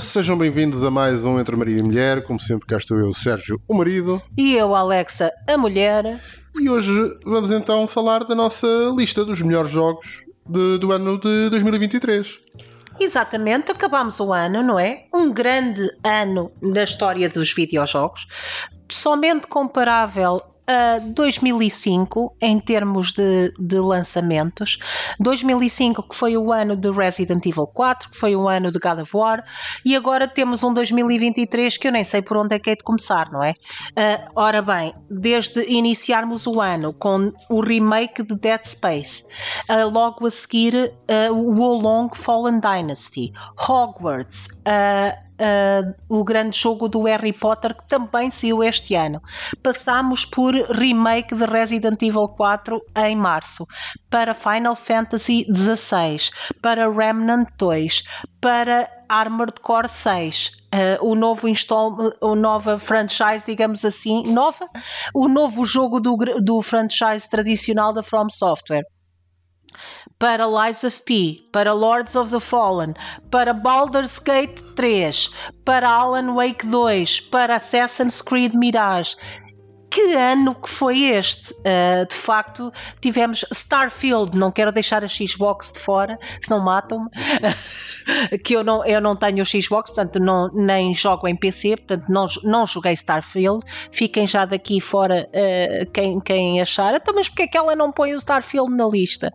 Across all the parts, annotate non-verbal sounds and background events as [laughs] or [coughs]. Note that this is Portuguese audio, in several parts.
Sejam bem-vindos a mais um Entre Maria e Mulher. Como sempre, cá estou eu, Sérgio, o marido. E eu, Alexa, a mulher. E hoje vamos então falar da nossa lista dos melhores jogos de, do ano de 2023. Exatamente, acabamos o ano, não é? Um grande ano na história dos videojogos, somente comparável a 2005 em termos de, de, lançamentos. 2005 que foi o ano de Resident Evil 4, que foi o ano de God of War, e agora temos um 2023 que eu nem sei por onde é que é de começar, não é? Uh, ora bem, desde iniciarmos o ano com o remake de Dead Space, uh, logo a seguir uh, o Wolong Fallen Dynasty, Hogwarts, uh, o grande jogo do Harry Potter que também saiu este ano. Passámos por remake de Resident Evil 4 em março, para Final Fantasy XVI, para Remnant 2, para Armored Core 6, uh, o novo install, o nova franchise, digamos assim, nova, o novo jogo do, do franchise tradicional da From Software para Lies of P, para Lords of the Fallen, para Baldur's Gate 3, para Alan Wake 2, para Assassin's Creed Mirage. Que ano que foi este? Uh, de facto, tivemos Starfield. Não quero deixar a Xbox de fora, senão matam-me. [laughs] que eu não, eu não tenho o Xbox, portanto, não, nem jogo em PC, portanto, não, não joguei Starfield. Fiquem já daqui fora uh, quem, quem achar. Então, mas porque é que ela não põe o Starfield na lista?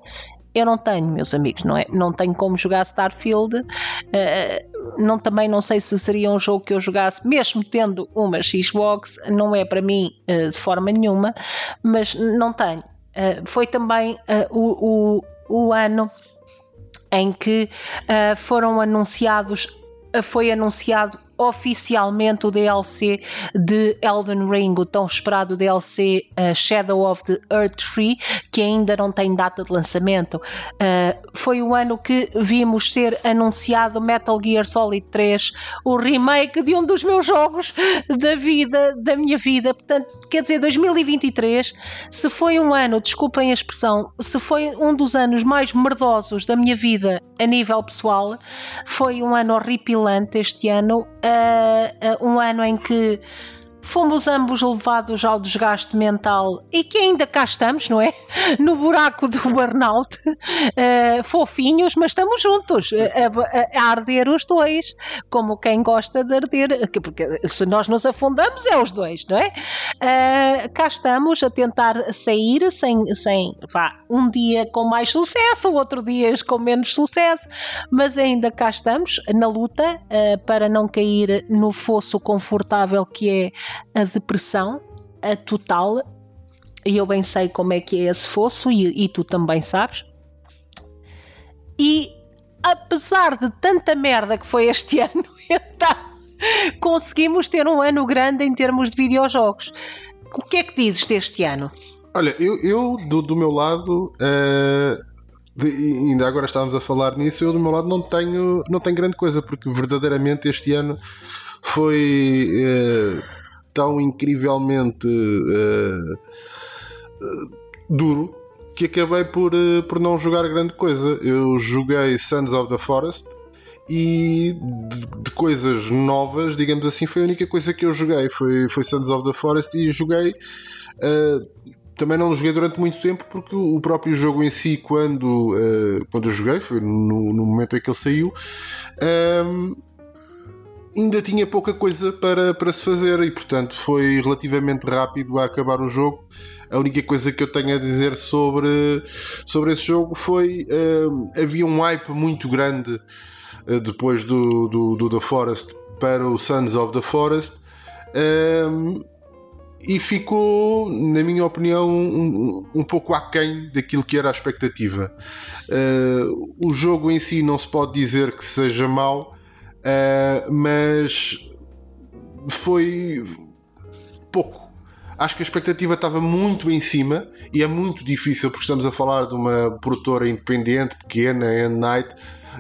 Eu não tenho, meus amigos, não é? Não tenho como jogar Starfield. Uh, não, também não sei se seria um jogo que eu jogasse, mesmo tendo uma Xbox, não é para mim uh, de forma nenhuma, mas não tenho. Uh, foi também o, o, o, ano em que foram anunciados, foi anunciado oficialmente o DLC de Elden Ring, o tão esperado DLC uh, Shadow of the Earth Tree, que ainda não tem data de lançamento. Uh, foi o ano que vimos ser anunciado Metal Gear Solid 3, o remake de um dos meus jogos da vida, da minha vida. Portanto, quer dizer, 2023, se foi um ano, desculpem a expressão, se foi um dos anos mais merdosos da minha vida a nível pessoal, foi um ano horripilante este ano. Uh, uh, um ano em que fomos ambos levados ao desgaste mental e que ainda cá estamos, não é? [laughs] No buraco do burnout, uh, fofinhos, mas estamos juntos, a, a, a, arder os dois, como quem gosta de arder, porque se nós nos afundamos é os dois, não é? Uh, cá estamos a tentar sair sem, sem vá, um dia com mais sucesso, outro dia com menos sucesso, mas ainda cá estamos na luta uh, para não cair no fosso confortável que é a depressão, a total, e eu bem sei como é que é esse fosso, e, e tu também sabes. E apesar de tanta merda que foi este [laughs] ano, então conseguimos ter um ano grande em termos de videojogos. O que é que dizes deste ano? Olha, eu, eu do, do meu lado, uh, de, ainda agora estávamos a falar nisso, eu do meu lado não tenho, não tenho grande coisa, porque verdadeiramente este ano foi. Uh, tão incrivelmente uh, uh, duro que acabei por, uh, por não jogar grande coisa. Eu joguei Sons of the Forest e de, de, coisas novas, digamos assim, foi a única coisa que eu joguei. Foi, foi Sons of the Forest e joguei. também não joguei durante muito tempo porque o próprio jogo em si, quando, quando eu joguei, foi no, no momento em que ele saiu, ainda tinha pouca coisa para, para se fazer e, portanto, foi relativamente rápido a acabar o jogo. A única coisa que eu tenho a dizer sobre, sobre esse jogo foi uh, havia um hype muito grande uh, depois do, do, do, The Forest para o Sons of the Forest. Uh, e ficou, na minha opinião, um, um pouco aquém daquilo que era a expectativa. Uh, o jogo em si não se pode dizer que seja mau, Uh, mas foi pouco. Acho que a expectativa estava muito em cima e é muito difícil porque estamos a falar de uma produtora independente, pequena, End Night,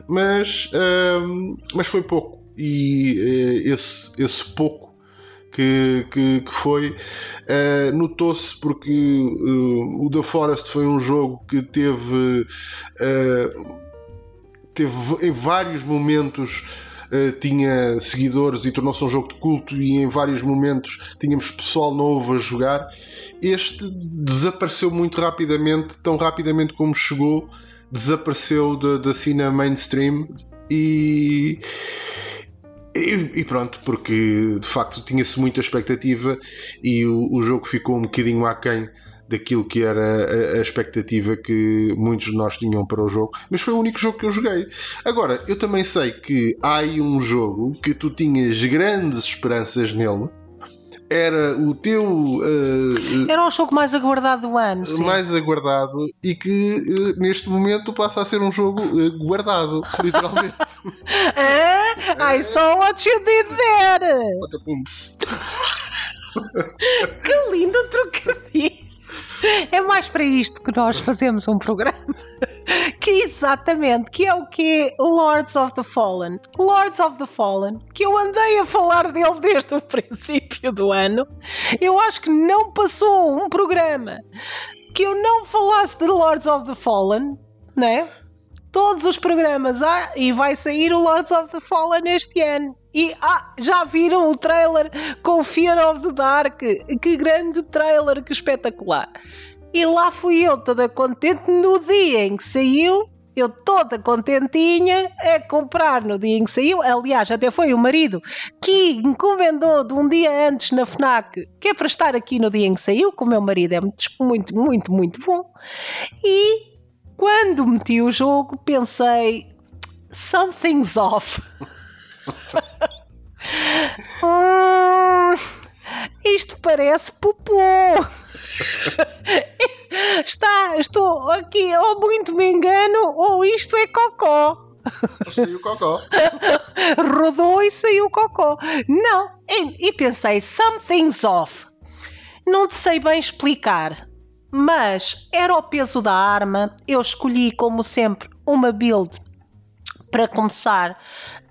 mas, uh, mas foi pouco. E uh, esse, esse pouco que, que, que foi uh, notou-se porque uh, o The Forest foi um jogo que teve, uh, teve em vários momentos uh, tinha seguidores e tornou-se um jogo de culto e em vários momentos tínhamos pessoal novo a jogar. Este desapareceu muito rapidamente, tão rapidamente como chegou, desapareceu da, da cena mainstream e e, e, pronto, porque de facto tinha-se muita expectativa e o, o, jogo ficou um bocadinho aquém daquilo que era a, a, expectativa que muitos de nós tinham para o jogo, mas foi o único jogo que eu joguei. Agora, eu também sei que há aí um jogo que tu tinhas grandes esperanças nele era o teu. Uh, era o jogo mais aguardado do ano. Sim. Mais aguardado e que uh, neste momento passa a ser um jogo uh, guardado, [laughs] literalmente. ah, I saw what you did there! que lindo trocadilho! É mais para isto que nós fazemos um programa. Que exatamente, que é o que Lords of the Fallen. Lords of the Fallen, que eu andei a falar dele desde o princípio do ano. Eu acho que não passou um programa que eu não falasse de Lords of the Fallen, né? Todos os programas, ah, e vai sair o Lords of the Fallen este ano. E ah, já viram o trailer com Fear of the Dark? Que grande trailer, que espetacular! E lá fui eu toda contente no dia em que saiu. Eu toda contentinha a comprar no dia em que saiu. Aliás, até foi o marido que encomendou de um dia antes na FNAC, que é para estar aqui no dia em que saiu, que o meu marido é muito, muito, muito, muito bom. E quando meti o jogo, pensei: something's off. [laughs] hum, isto parece popô. [laughs] Está, estou aqui, ou muito me engano, ou isto é cocó. Saiu cocó. [laughs] Rodou e saiu cocó. Não, e, e pensei, something's off. Não te sei bem explicar, mas era o peso da arma. Eu escolhi, como sempre, uma build para começar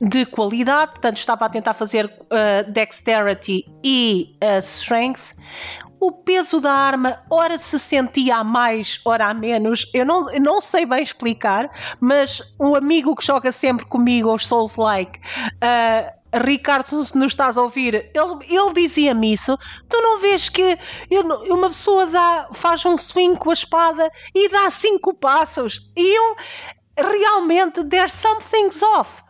de qualidade, portanto estava a tentar fazer uh, dexterity e uh, strength. O peso da arma, ora se sentia a mais, ora a menos. Eu não, eu não sei bem explicar, mas o amigo que joga sempre comigo, os Souls Like, uh, Ricardo, se nos estás a ouvir, ele, ele dizia-me isso. Tu não vês que eu, uma pessoa dá, faz um swing com a espada e dá cinco passos? E eu realmente, there's something's off.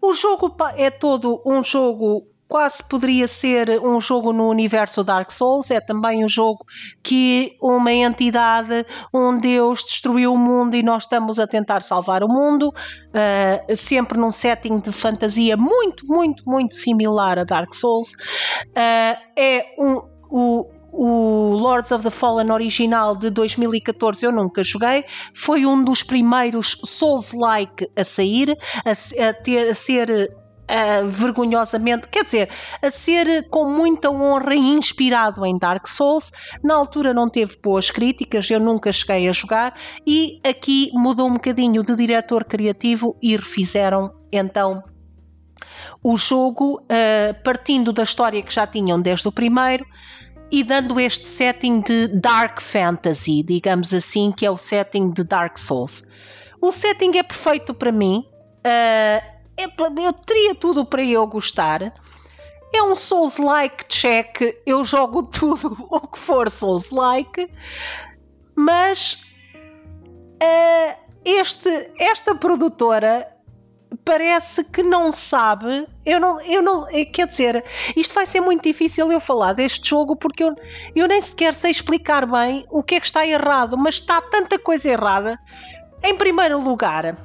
O jogo é todo um jogo quase poderia ser um jogo no universo Dark Souls, é também um jogo que uma entidade, um Deus destruiu o mundo e nós estamos a tentar salvar o mundo, uh, sempre num setting de fantasia muito, muito, muito similar a Dark Souls. Uh, é um, o, o Lords of the Fallen original de 2014 eu nunca joguei, foi um dos primeiros Souls-like a sair, a, a, ter, a ser uh, vergonhosamente, quer dizer, a ser com muita honra inspirado em Dark Souls. Na altura não teve boas críticas, eu nunca cheguei a jogar, e aqui mudou um bocadinho de diretor criativo e refizeram então o jogo, uh, partindo da história que já tinham desde o primeiro e dando este setting de Dark Fantasy, digamos assim, que é o setting de Dark Souls. O setting é perfeito para mim, uh, eu teria tudo para eu gostar. É um Souls-like check, eu jogo [laughs] tudo o que for Souls-like, mas uh, este, esta produtora parece que não sabe. Eu não, eu não, eh, quer dizer, isto vai ser muito difícil eu falar deste jogo porque eu, eu nem sequer sei explicar bem o que é que está errado, mas está tanta coisa errada. Em primeiro lugar,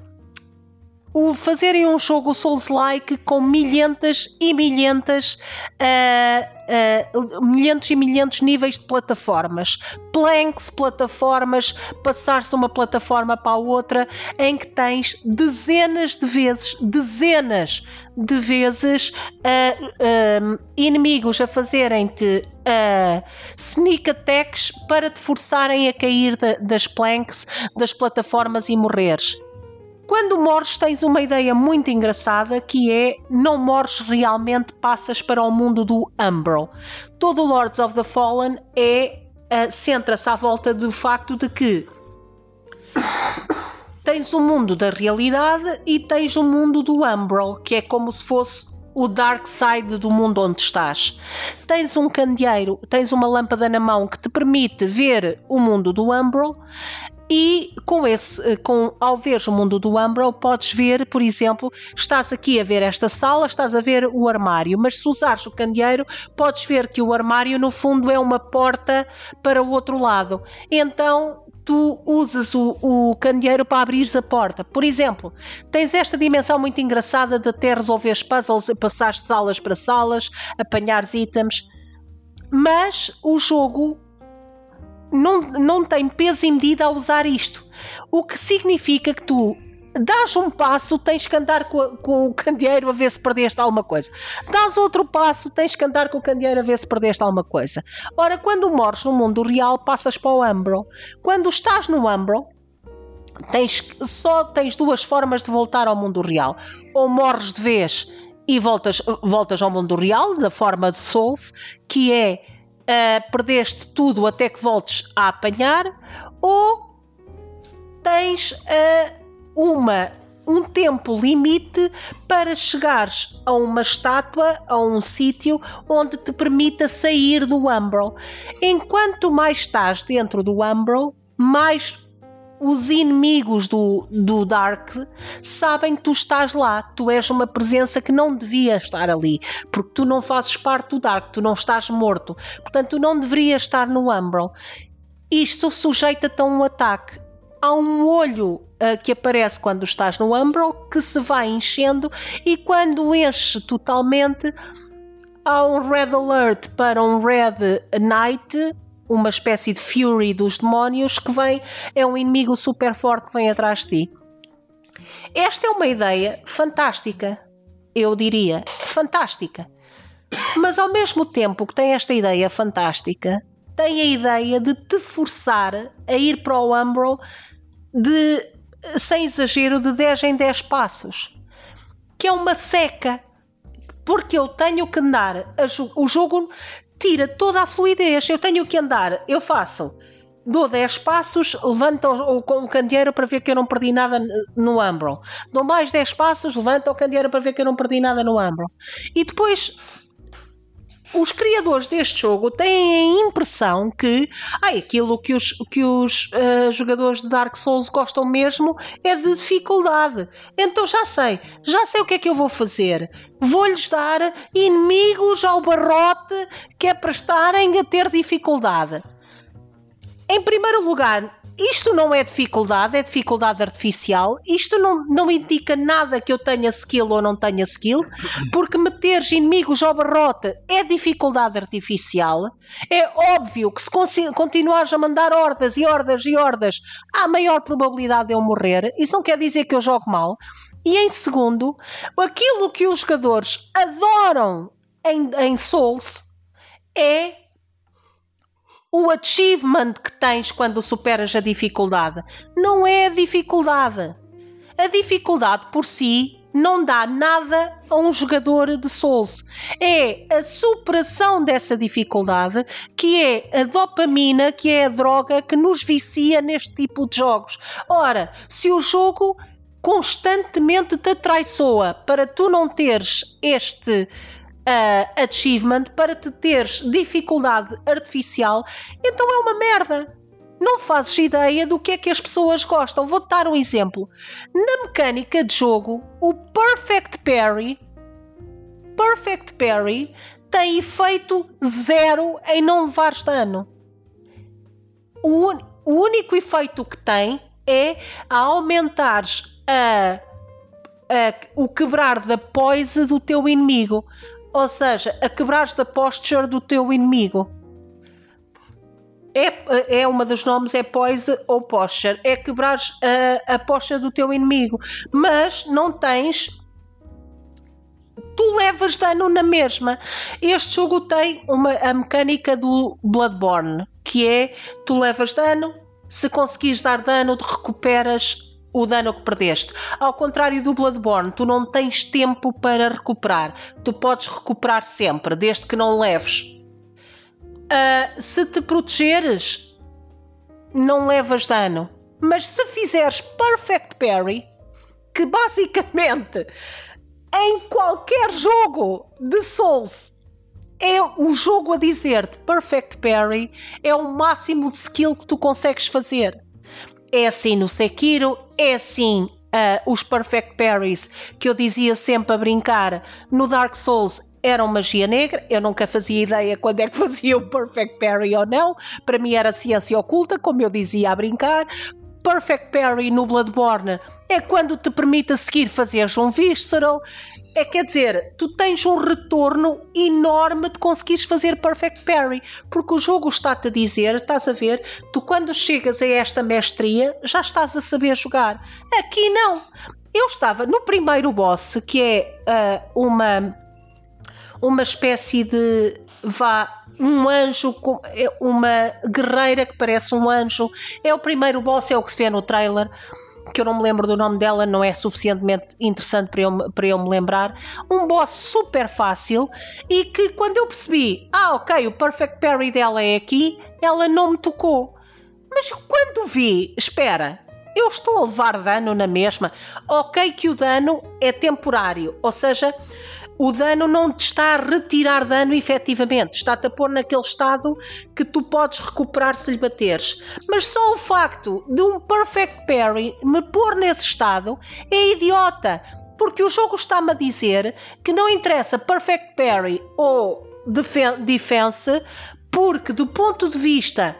o fazerem um jogo Souls-like com milhentas e milhentas, uh, uh, milhentos e milhentos níveis de plataformas, planks, plataformas, passar-se de uma plataforma para a outra, em que tens dezenas de vezes, dezenas de vezes uh, inimigos a fazerem-te uh, sneak attacks para te forçarem a cair de, das planks, das plataformas e morreres. Quando morres, tens uma ideia muito engraçada que é não morres realmente, passas para o mundo do Umbral. Todo Lords of the Fallen é uh, centra-se à volta do facto de que tens o mundo da realidade e tens o mundo do Umbral, que é como se fosse o dark side do mundo onde estás. Tens um candeeiro, tens uma lâmpada na mão que te permite ver o mundo do Umbral e com esse, com, ao ver o mundo do Umbral, podes ver, por exemplo, estás aqui a ver esta sala, estás a ver o armário, mas se usares o candeeiro, podes ver que o armário no fundo é uma porta para o outro lado. Então tu usas o, o candeeiro para abrir a porta. Por exemplo, tens esta dimensão muito engraçada de até resolveres puzzles, passar de salas para salas, apanhares itens, mas o jogo não, não tem peso e medida a usar isto. O que significa que tu dás um passo, tens que andar com, com, o candeeiro a ver se perdeste alguma coisa. Dás outro passo, tens que andar com o candeeiro a ver se perdeste alguma coisa. Ora, quando morres no mundo real, passas para o Umbral. Quando estás no Umbral, tens, só tens duas formas de voltar ao mundo real. Ou morres de vez e voltas, voltas ao mundo real, da forma de Souls, que é uh, perdeste tudo até que voltes a apanhar, ou tens uh, uma um tempo limite para chegares a uma estátua, a um sítio onde te permita sair do Umbral. Enquanto mais estás dentro do Umbral, mais os inimigos do, do Dark sabem que tu estás lá, tu és uma presença que não devia estar ali, porque tu não fazes parte do Dark, tu não estás morto, portanto, tu não deverias estar no Umbral. Isto sujeita-te a um ataque. Há um olho uh, que aparece quando estás no Umbral que se vai enchendo e quando enche totalmente há um Red Alert para um Red Knight uma espécie de Fury dos demónios que vem, é um inimigo super forte que vem atrás de ti. Esta é uma ideia fantástica, eu diria, fantástica. Mas ao mesmo tempo que tem esta ideia fantástica, tem a ideia de te forçar a ir para o Umbral de, sem exagero, de 10 em 10 passos. Que é uma seca. Porque eu tenho que andar. o jogo tira toda a fluidez. Eu tenho que andar, eu faço, dou 10 passos, levanto o, com o candeeiro para ver que eu não perdi nada no Umbral. Dou mais 10 passos, levanto o candeeiro para ver que eu não perdi nada no Umbral. E depois os criadores deste jogo têm a impressão que ai, aquilo que os, que os uh, jogadores de Dark Souls gostam mesmo é de dificuldade. Então já sei, já sei o que é que eu vou fazer. Vou-lhes dar inimigos ao barrote que é para estarem a ter dificuldade. Em primeiro lugar, isto não é dificuldade, é dificuldade artificial. Isto não, não indica nada que eu tenha skill ou não tenha skill, porque meteres inimigos ao barrote é dificuldade artificial. É óbvio que se continuares a mandar hordas e hordas e hordas, há maior probabilidade de eu morrer. Isso não quer dizer que eu jogo mal. E em segundo, aquilo que os jogadores adoram em, em Souls é o achievement que tens quando superas a dificuldade. Não é a dificuldade. A dificuldade por si não dá nada a um jogador de Souls. É a superação dessa dificuldade que é a dopamina, que é a droga que nos vicia neste tipo de jogos. Ora, se o jogo constantemente te traiçoa para tu não teres este uh, achievement para te teres dificuldade artificial, então é uma merda. Não fazes ideia do que é que as pessoas gostam. Vou-te dar um exemplo. Na mecânica de jogo, o Perfect Parry, Perfect Parry tem efeito zero em não levares dano. O, un, o único efeito que tem é a aumentares a, o quebrar da poise do teu inimigo. Ou seja, a quebrares da posture do teu inimigo. É, é uma dos nomes, é poise ou posture. É quebrares a, a posture do teu inimigo. Mas não tens tu levas dano na mesma. Este jogo tem uma, a mecânica do Bloodborne, que é tu levas dano, se conseguires dar dano, recuperas o dano que perdeste. Ao contrário do Bloodborne, tu não tens tempo para recuperar. Tu podes recuperar sempre, desde que não leves. Uh, se te protegeres, não levas dano. Mas se fizeres Perfect Parry, que basicamente em qualquer jogo de Souls é o jogo a dizer-te Perfect Parry é o máximo de skill que tu consegues fazer. É assim no Sekiro, é assim uh, os Perfect Parries que eu dizia sempre a brincar no Dark Souls eram magia negra, eu nunca fazia ideia quando é que [laughs] fazia o Perfect Parry ou não, para mim era ciência oculta, como eu dizia a brincar. Perfect Parry no Bloodborne é quando te permite a seguir fazeres um Visceral. É quer dizer, tu tens um retorno enorme de conseguires fazer Perfect Parry, porque o jogo está-te a dizer, estás a ver, tu quando chegas a esta mestria já estás a saber jogar. Aqui não. Eu estava no primeiro boss, que é uh, uma uma espécie de vá um anjo, é uma guerreira que parece um anjo. É o primeiro boss, é o que se vê no trailer que eu não me lembro do nome dela, não é suficientemente interessante para eu, para eu me lembrar. Um boss super fácil e que quando eu percebi, ah, ok, o perfect parry dela é aqui, ela não me tocou. Mas quando vi, espera, eu estou a levar dano na mesma. Ok, que o dano é temporário, ou seja, o dano não te está a retirar dano efetivamente, está-te a pôr naquele estado que tu podes recuperar se lhe bateres. Mas só o facto de um Perfect Parry me pôr nesse estado é idiota, porque o jogo está-me a dizer que não interessa Perfect Parry ou Defense, porque do ponto de vista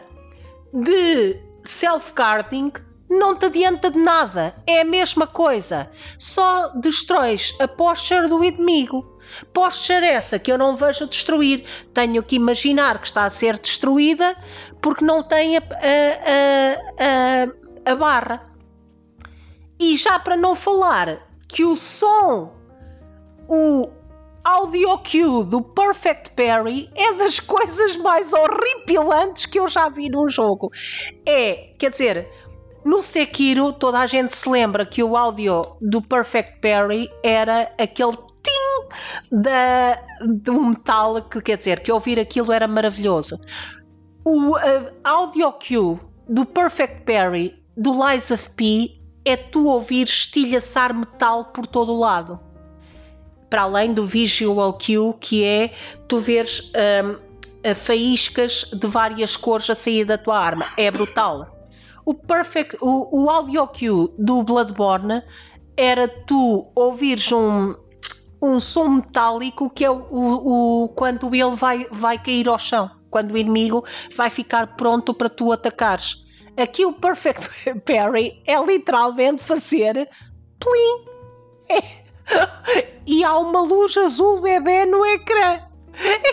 de self-guarding não te adianta de nada. É a mesma coisa. Só destróis a posture do inimigo. Posture essa que eu não vejo destruir. Tenho que imaginar que está a ser destruída porque não tem a, a, a, a barra. E já para não falar que o som, o audio cue do Perfect Parry é das [laughs] coisas mais horripilantes que eu já vi num jogo. É, quer dizer, no Sekiro, toda a gente se lembra que o áudio do Perfect Parry era aquele tim da, do metal, que quer dizer, que ouvir aquilo era maravilhoso. O audio cue do Perfect Parry do Lies of P é tu ouvir estilhaçar metal por todo o lado. Para além do visual cue, que é tu veres um, faíscas de várias cores a sair da tua arma. É brutal. O perfect, o, o audio cue do Bloodborne era tu ouvires um, um som metálico que é o, o, o, quando ele vai, vai cair ao chão, quando o inimigo vai ficar pronto para tu atacares. Aqui o Perfect [laughs] Parry é literalmente fazer plim. É. [laughs] E há uma luz azul bebê no ecrã.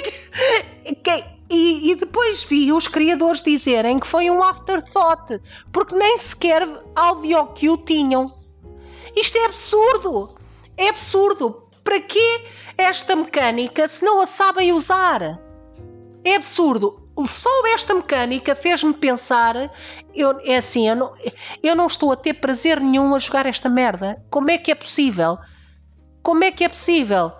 Que, [laughs] que, e, e, depois vi os criadores dizerem que foi um afterthought, porque nem sequer audio cue tinham. Isto é absurdo! É absurdo! Para que esta mecânica se não a sabem usar? É absurdo! Só esta mecânica fez-me pensar: eu, é assim, eu não, eu não estou a ter prazer nenhum a jogar esta merda. Como é que é possível? Como é que é possível?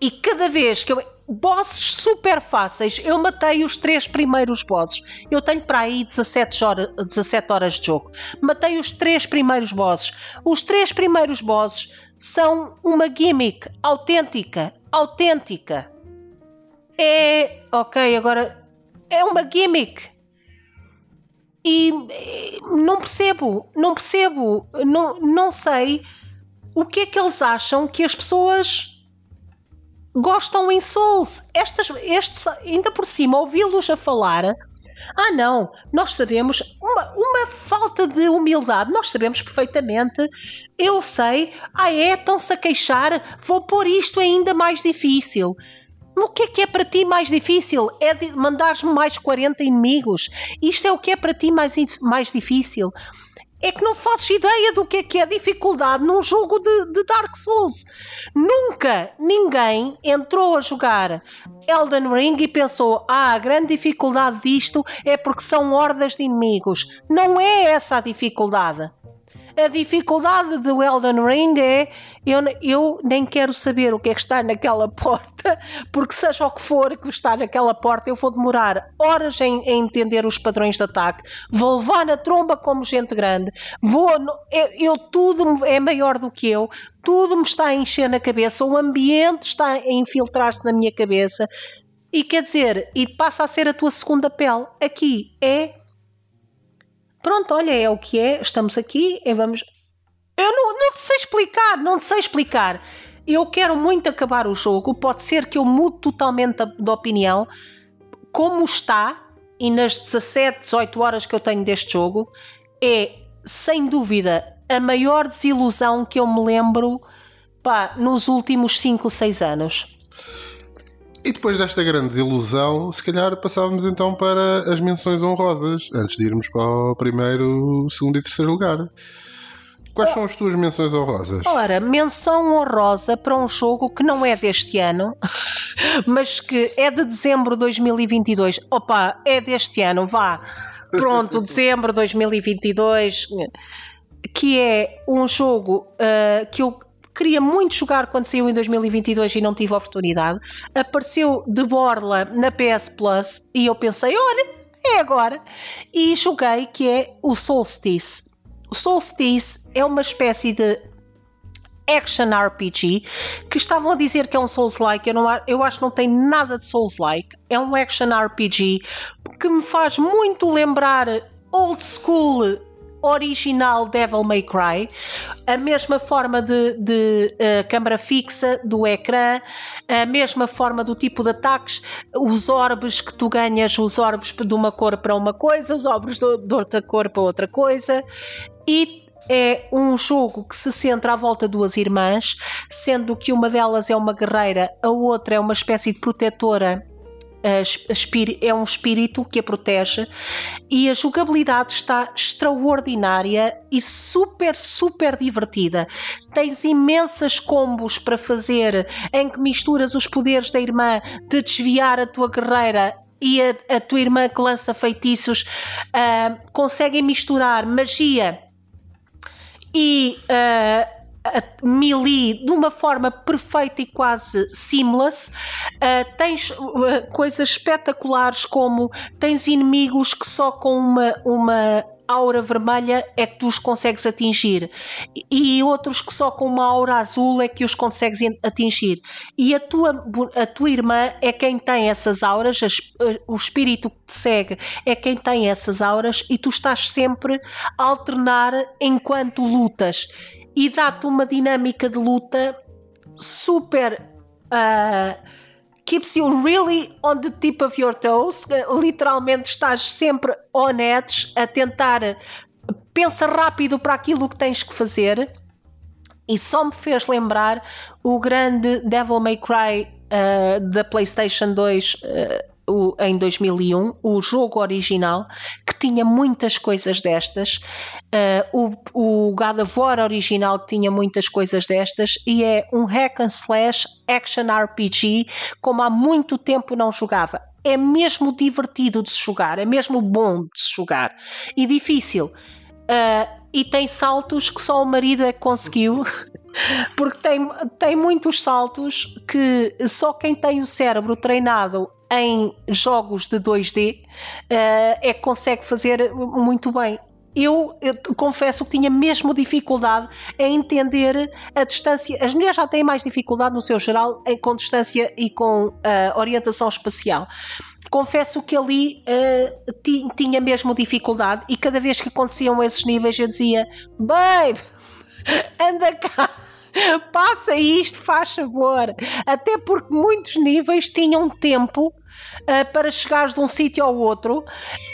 E cada vez que eu bosses super fáceis. Eu matei os três primeiros bosses. Eu tenho para aí 17 horas, 17 horas de jogo. Matei os três primeiros bosses. Os três primeiros bosses são uma gimmick autêntica. Autêntica. É. Ok, agora. É uma gimmick. E não percebo, não percebo, não, não sei o que é que eles acham que as pessoas gostam em Souls. Estas, estes, ainda por cima, ouvi-los a falar. Ah, não, nós sabemos, uma, uma falta de humildade, nós sabemos perfeitamente. Eu sei, ah, é, estão-se a queixar, vou pôr isto ainda mais difícil. O que é que é para ti mais difícil? É mandar-me mais 40 inimigos? Isto é o que é para ti mais, mais difícil? É que não fazes ideia do que é que é dificuldade num jogo de, de, Dark Souls. Nunca ninguém entrou a jogar Elden Ring e pensou: ah, a grande dificuldade disto é porque são hordas de inimigos. Não é essa a dificuldade. A dificuldade do Elden Ring é eu, eu nem quero saber o que é que está naquela [laughs] porta, porque seja o que for que está naquela porta, eu vou demorar horas em, em entender os padrões de ataque, vou levar na tromba como gente grande, vou. Eu, eu tudo é maior do que eu, tudo me está a encher na cabeça, o ambiente está a infiltrar-se na minha cabeça. E quer dizer, e passa a ser a tua segunda pele. Aqui é. Pronto, olha, é o que é, estamos aqui e vamos. Eu não, não sei explicar, não sei explicar. Eu quero muito acabar o jogo, pode ser que eu mude totalmente de opinião. Como está, e nas 17, 18 horas que eu tenho deste jogo, é sem dúvida a maior desilusão que eu me lembro pá, nos últimos 5, 6 anos. E depois desta grande desilusão, se calhar passávamos então para as menções honrosas, antes de irmos para o primeiro, segundo e terceiro lugar. Quais são as tuas menções honrosas? Ora, menção honrosa para um jogo que não é deste ano, [laughs] mas que é de dezembro de 2022. Opa, é deste ano, vá. Pronto, [laughs] dezembro de 2022. Que é um jogo uh, que eu queria muito jogar quando saiu em 2022 e não tive oportunidade. Apareceu de borla na PS Plus e eu pensei, olha, é agora. E joguei que é o Solstice. O Solstice é uma espécie de action RPG que estavam a dizer que é um Souls-like. Eu, eu acho que não tem nada de Souls-like. É um action RPG que me faz muito lembrar old school original Devil May Cry, a mesma forma de, de uh, câmara fixa do ecrã, a mesma forma do tipo de ataques, os orbes que tu ganhas, os orbes de uma cor para uma coisa, os orbes de, de outra cor para outra coisa, e é um jogo que se centra à volta de duas irmãs, sendo que uma delas é uma guerreira, a outra é uma espécie de protetora é um espírito que a protege e a jogabilidade está extraordinária e super, super divertida. Tens imensas combos para fazer em que misturas os poderes da irmã de desviar a tua guerreira e a, a tua irmã que lança feitiços uh, conseguem misturar magia e uh, melee de uma forma perfeita e quase seamless. Uh, tens uh, coisas espetaculares como tens inimigos que só com uma, uma aura vermelha é que tu os consegues atingir. E outros que só com uma aura azul é que os consegues atingir. E a tua, a tua irmã é quem tem essas auras o espírito que te segue é quem tem essas auras e tu estás sempre a alternar enquanto lutas e dá-te uma dinâmica de luta super. Uh, keeps you really on the tip of your toes. Literalmente estás sempre on edge a tentar. Pensa rápido para aquilo que tens que fazer. E só me fez lembrar o grande Devil May Cry uh, da PlayStation 2 uh, o, em 2001, o jogo original, tinha muitas coisas destas, uh, o, o God of War original tinha muitas coisas destas, e é um hack and slash action RPG como há muito tempo não jogava. É mesmo divertido de se jogar, é mesmo bom de se jogar e difícil. Uh, e tem saltos que só o marido é que conseguiu [laughs] porque tem, tem muitos saltos que só quem tem o cérebro treinado em jogos de 2D uh, eh, é que consegue fazer muito bem. Eu, eu, confesso que tinha mesmo dificuldade em entender a distância. As mulheres já têm mais dificuldade no seu geral em, com distância e com uh, orientação espacial. Confesso que ali uh, tinha mesmo dificuldade e cada vez que aconteciam esses níveis eu dizia: Babe, [laughs] anda cá passa isto, faz favor. Até porque muitos níveis tinham tempo uh, para chegares de um sítio ao outro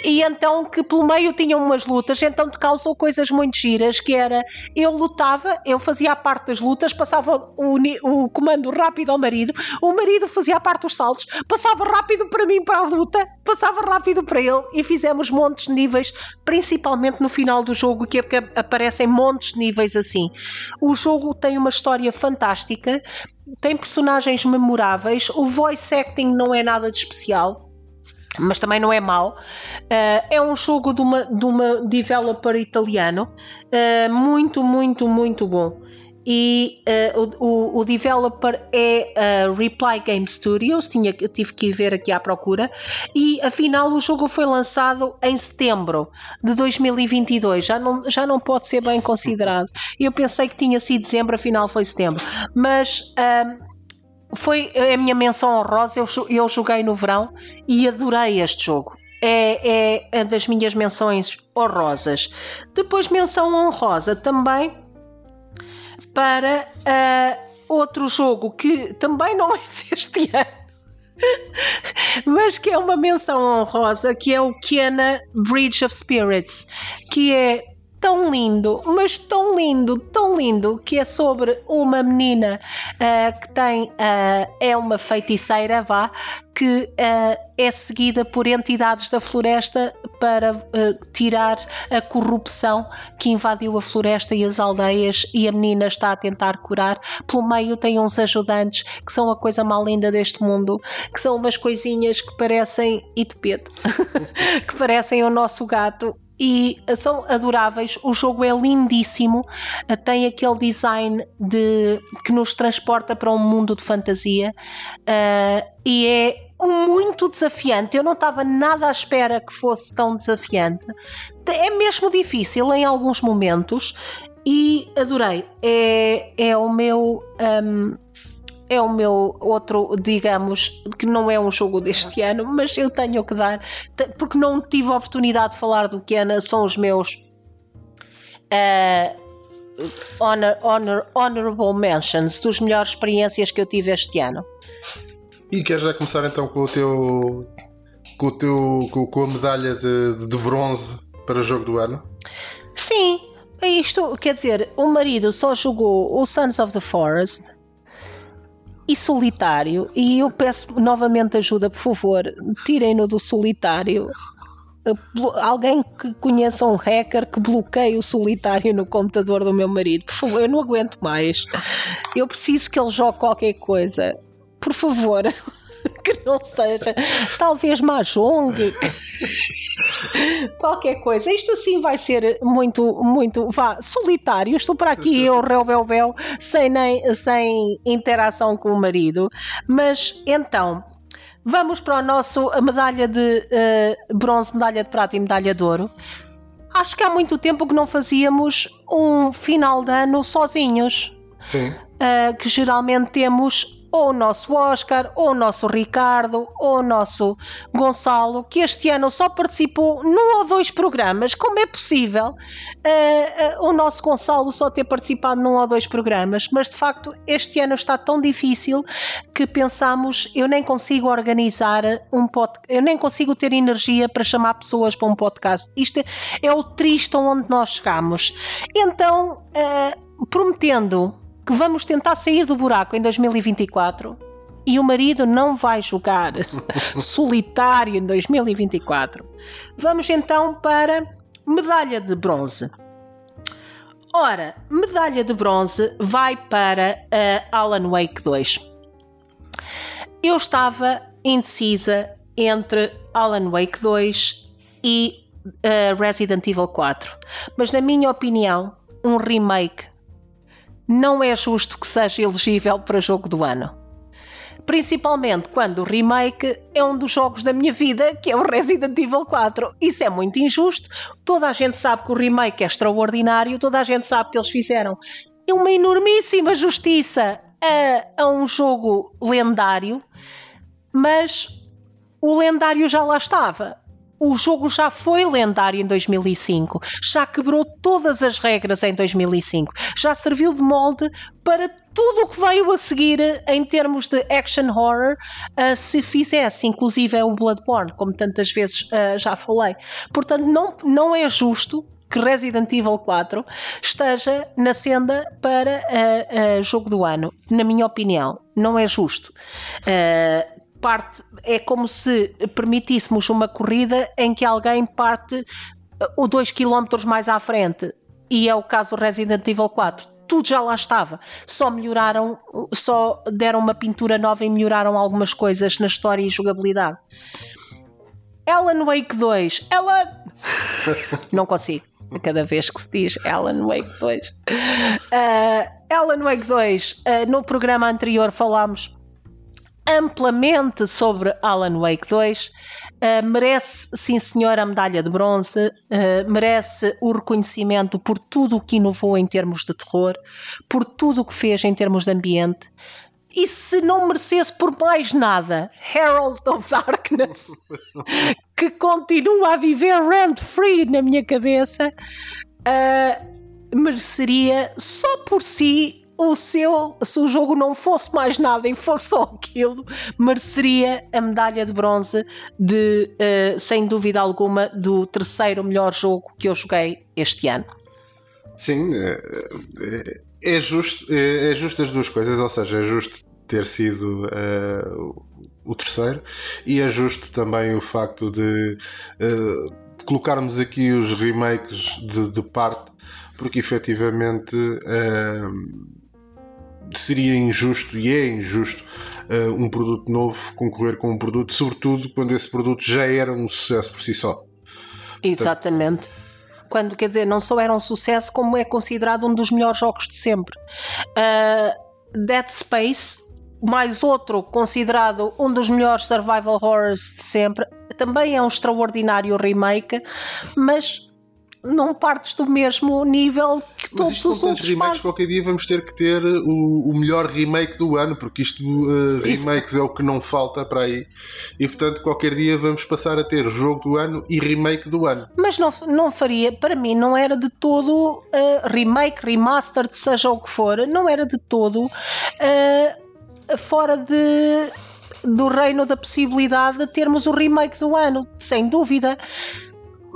e então que pelo meio tinham umas lutas, então te causou coisas muito giras, que era eu lutava, eu fazia a parte das lutas, passava o, o comando rápido ao marido, o marido fazia a parte dos saltos, passava rápido para mim para a luta, passava rápido para ele e fizemos montes de níveis, principalmente no final do jogo, que é aparecem montes de níveis assim. O jogo tem uma história fantástica, tem personagens memoráveis, o voice acting não é nada de especial. mas também não é mau. Uh, é um jogo de uma, de uma developer italiano, uh, muito, muito, muito bom. E uh, o, o, developer é a Reply Game Studios, tinha, tive que ir ver aqui à procura, e afinal o jogo foi lançado em setembro de 2022, já não, já não pode ser bem considerado. Eu pensei que tinha sido dezembro, afinal foi setembro. Mas foi a minha menção honrosa. Eu, eu joguei no verão e adorei este jogo. É, é, é das minhas menções honrosas. Depois, menção honrosa também para uh, outro jogo que também não [laughs] é deste ano. mas que é uma menção honrosa, que é o Kiana Bridge of Spirits, que é tão lindo, mas tão lindo, tão lindo, que é sobre uma menina uh, que tem, uh, é uma feiticeira, vá, que uh, é seguida por entidades da floresta para tirar a corrupção que invadiu a floresta e as aldeias e a menina está a tentar curar. Pelo meio tem uns ajudantes que são a coisa mais linda deste mundo, que são umas coisinhas que parecem, e de peto, [laughs] que parecem o nosso gato e são adoráveis. O jogo é lindíssimo, tem aquele design de que nos transporta para um mundo de fantasia uh, e é muito desafiante. Eu não estava nada à espera que fosse tão desafiante. É mesmo difícil em alguns momentos e adorei. É, é o meu. Um, é o meu outro, digamos, que não é um jogo deste ano, mas eu tenho que dar, porque não tive a oportunidade de falar do Kena, são os meus uh, honor, honor, honorable mentions dos melhores experiências que eu tive este ano. E queres já começar então com o teu com, o teu, com, a medalha de, de bronze para o jogo do ano? Sim, isto quer dizer, o marido só jogou o Sons of the Forest e solitário. E eu peço novamente ajuda, por favor, tirem-no do solitário. Alguém que conheça um hacker que bloqueie o solitário no computador do meu marido, por favor, eu não aguento mais. Eu preciso que ele jogue qualquer coisa. Por favor. [laughs] que não seja talvez Mahjong qualquer coisa. Isto assim vai ser muito muito vá, solitário. Estou para aqui eu Réu Bel Bel sem, nem, sem interação com o marido. Mas então vamos para o nosso a medalha de uh, bronze medalha de prata e medalha de ouro. Acho que há muito tempo que não fazíamos um final de ano sozinhos. Sim. Uh, que geralmente temos ou o nosso Oscar, ou o nosso Ricardo, ou o nosso Gonçalo, que este ano só participou num ou dois programas. Como é possível uh, uh, o nosso Gonçalo só ter participado num ou dois programas? Mas de facto, este ano está tão difícil que pensamos: eu nem consigo organizar um podcast, eu nem consigo ter energia para chamar pessoas para um podcast. Isto é, é o triste onde nós chegamos. Então, uh, prometendo que vamos tentar sair do buraco em 2024 e o marido não vai jogar [laughs] solitário em 2024. Vamos então para medalha de bronze. Ora, medalha de bronze vai para a Alan Wake 2. Eu estava indecisa entre Alan Wake 2 e uh, Resident Evil 4, mas na minha opinião, um remake não é justo que seja elegível para jogo do ano. Principalmente quando o remake é um dos jogos da minha vida, que é o Resident Evil 4. Isso é muito injusto. Toda a gente sabe que o remake é extraordinário, toda a gente sabe que eles fizeram uma enormíssima justiça a, a um jogo lendário, mas o lendário já lá estava o jogo já foi lendário em 2005, já quebrou todas as regras em 2005, já serviu de molde para tudo o que veio a seguir em termos de action horror, uh, se fizesse, inclusive é o Bloodborne, como tantas vezes uh, já falei. Portanto, não, não é justo que Resident Evil 4 esteja na senda para uh, jogo do ano, na minha opinião. Não é justo. Uh, parte é como se permitíssemos uma corrida em que alguém parte uh, o 2 km mais à frente e é o caso do Resident Evil 4 tudo já lá estava. Só melhoraram, só deram uma pintura nova e melhoraram algumas coisas na história e jogabilidade. Alan Wake 2. Alan! [laughs] Não consigo. Cada vez que se diz Alan Wake 2. Uh, Alan Wake 2, uh, no programa anterior falámos amplamente sobre Alan Wake 2. Uh, merece, sim senhor, a medalha de bronze, uh, merece o reconhecimento por tudo o que inovou em termos de terror, por tudo o que fez em termos de ambiente. E se não merecesse por mais nada, Herald of Darkness, [laughs] que continua a viver rent-free na minha cabeça, uh, mereceria só por si o seu, se o jogo não fosse mais nada e fosse só aquilo, mereceria a medalha de bronze de, uh, sem dúvida alguma, do terceiro melhor jogo que eu joguei este ano. Sim, é, é, é justo, é justo as duas coisas, ou seja, é justo ter sido uh, o terceiro e é justo também o facto de uh, colocarmos aqui os remakes de, de parte, porque efetivamente uh, seria injusto e é injusto uh, um produto novo concorrer com um produto, sobretudo quando esse produto já era um sucesso por si só. Exatamente. Portanto, quando quer dizer, não só era um sucesso, como é considerado um dos melhores jogos de sempre. Uh, Dead Space, mais outro considerado um dos melhores survival horrors de sempre, também é um extraordinário remake, mas não partes do mesmo nível que Mas todos os outros. remakes, qualquer dia vamos ter que ter o, o melhor remake do ano, porque isto uh, remakes Isso. é o que não falta para aí. E portanto, qualquer dia vamos passar a ter jogo do ano e remake do ano. Mas não, não faria, para mim, não era de todo uh, remake, remastered, seja o que for, não era de todo uh, fora de do reino da possibilidade de termos o remake do ano, sem dúvida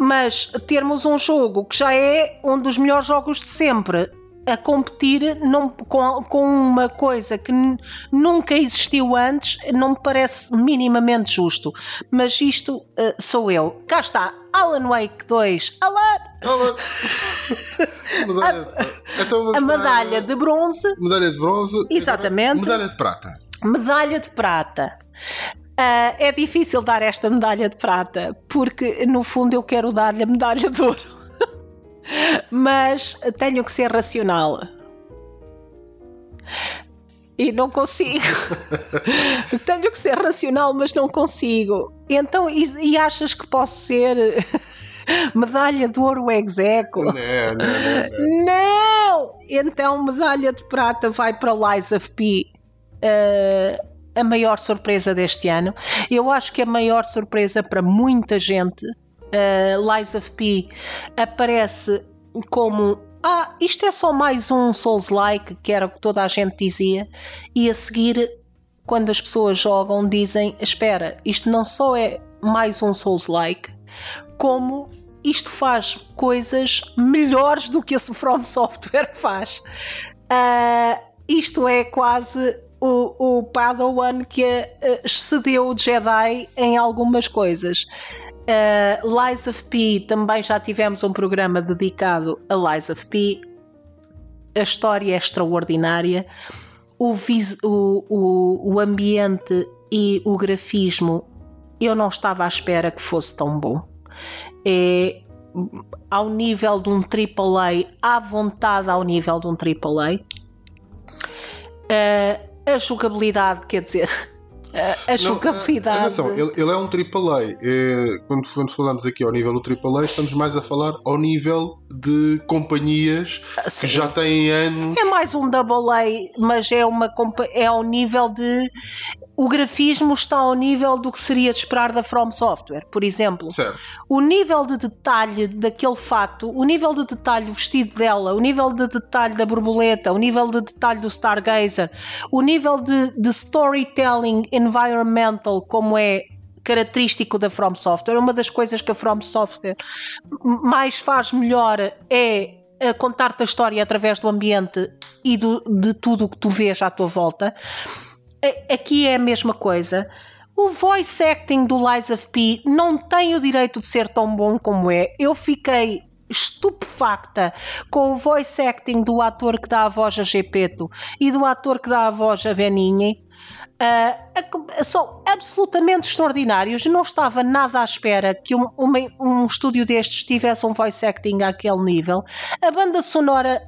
mas termos um jogo que já é um dos melhores jogos de sempre a competir não, com, com uma coisa que nunca existiu antes não me parece minimamente justo. Mas isto uh, sou eu. Cá está, Alan Wake 2. Alan! Alan. [laughs] medalha, então a medalha de bronze. Medalha de bronze. Exatamente. Medalha de prata. Medalha de prata. Uh, é difícil dar esta medalha de prata, porque no fundo eu quero dar-lhe a medalha de ouro. [laughs] mas tenho que ser racional. E não consigo. [laughs] tenho que ser racional, mas não consigo. Então, e, e achas que posso ser [laughs] medalha de ouro execo? Não, não, não, não. Então, medalha de prata vai para Lies of P. Uh, a maior surpresa deste ano. Eu acho que a maior surpresa para muita gente, uh, Lies of P aparece como ah, isto é só mais um Souls-like, que era o que toda a gente dizia, e a seguir, quando as pessoas jogam, dizem: Espera, isto não só é mais um Souls-like, como isto faz coisas melhores do que a From Software [laughs] faz. Uh, isto é quase o, o Padawan que uh, excedeu o Jedi em algumas coisas. Uh, Lies of P também já tivemos um programa dedicado a Lies of P. A história é extraordinária. O, vis, o, o, o ambiente e o grafismo eu não estava à espera que fosse tão bom. É ao nível de um AAA, à vontade ao nível de um AAA. Uh, a jogabilidade, quer dizer, a, a jogabilidade. Atenção, ele, ele, é um AAA. É, quando, quando falamos aqui ao nível do AAA, estamos mais a falar ao nível de companhias Sim. que já têm anos. É mais um AA, mas é, uma, é ao nível de o grafismo está ao nível do que seria de esperar da From Software, por exemplo. Certo. O nível de detalhe daquele fato, o nível de detalhe do vestido dela, o nível de detalhe da borboleta, o nível de detalhe do Stargazer, o nível de, de storytelling environmental, como é característico da From Software, uma das coisas que a From Software mais faz melhor é contar-te a história através do ambiente e do, de tudo o que tu vês à tua volta aqui é a mesma coisa. O voice acting do Lies of P não tem o direito de ser tão bom como é. Eu fiquei estupefacta com o voice acting do ator que dá a voz a Gepeto e do ator que dá a voz a Beninha. Uh, são absolutamente extraordinários. Não estava nada à espera que um, um, um estúdio destes tivesse um voice acting àquele nível. A banda sonora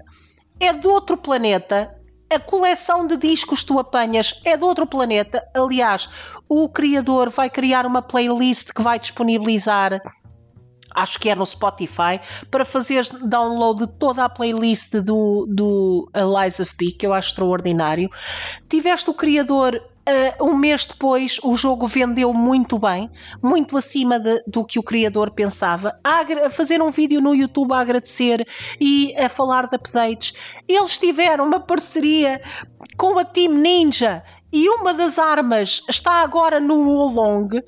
é de outro planeta. A coleção de discos que tu apanhas é de outro planeta. Aliás, o criador vai criar uma playlist que vai disponibilizar acho que é no Spotify, para fazer download de toda a playlist do, do Lies of P, que eu acho extraordinário. Tiveste o criador Uh, um mês depois o jogo vendeu muito bem, muito acima de, do que o criador pensava. A, fazer um vídeo no YouTube a agradecer e a falar de updates. Eles tiveram uma parceria com a Team Ninja e uma das armas está agora no Wolong,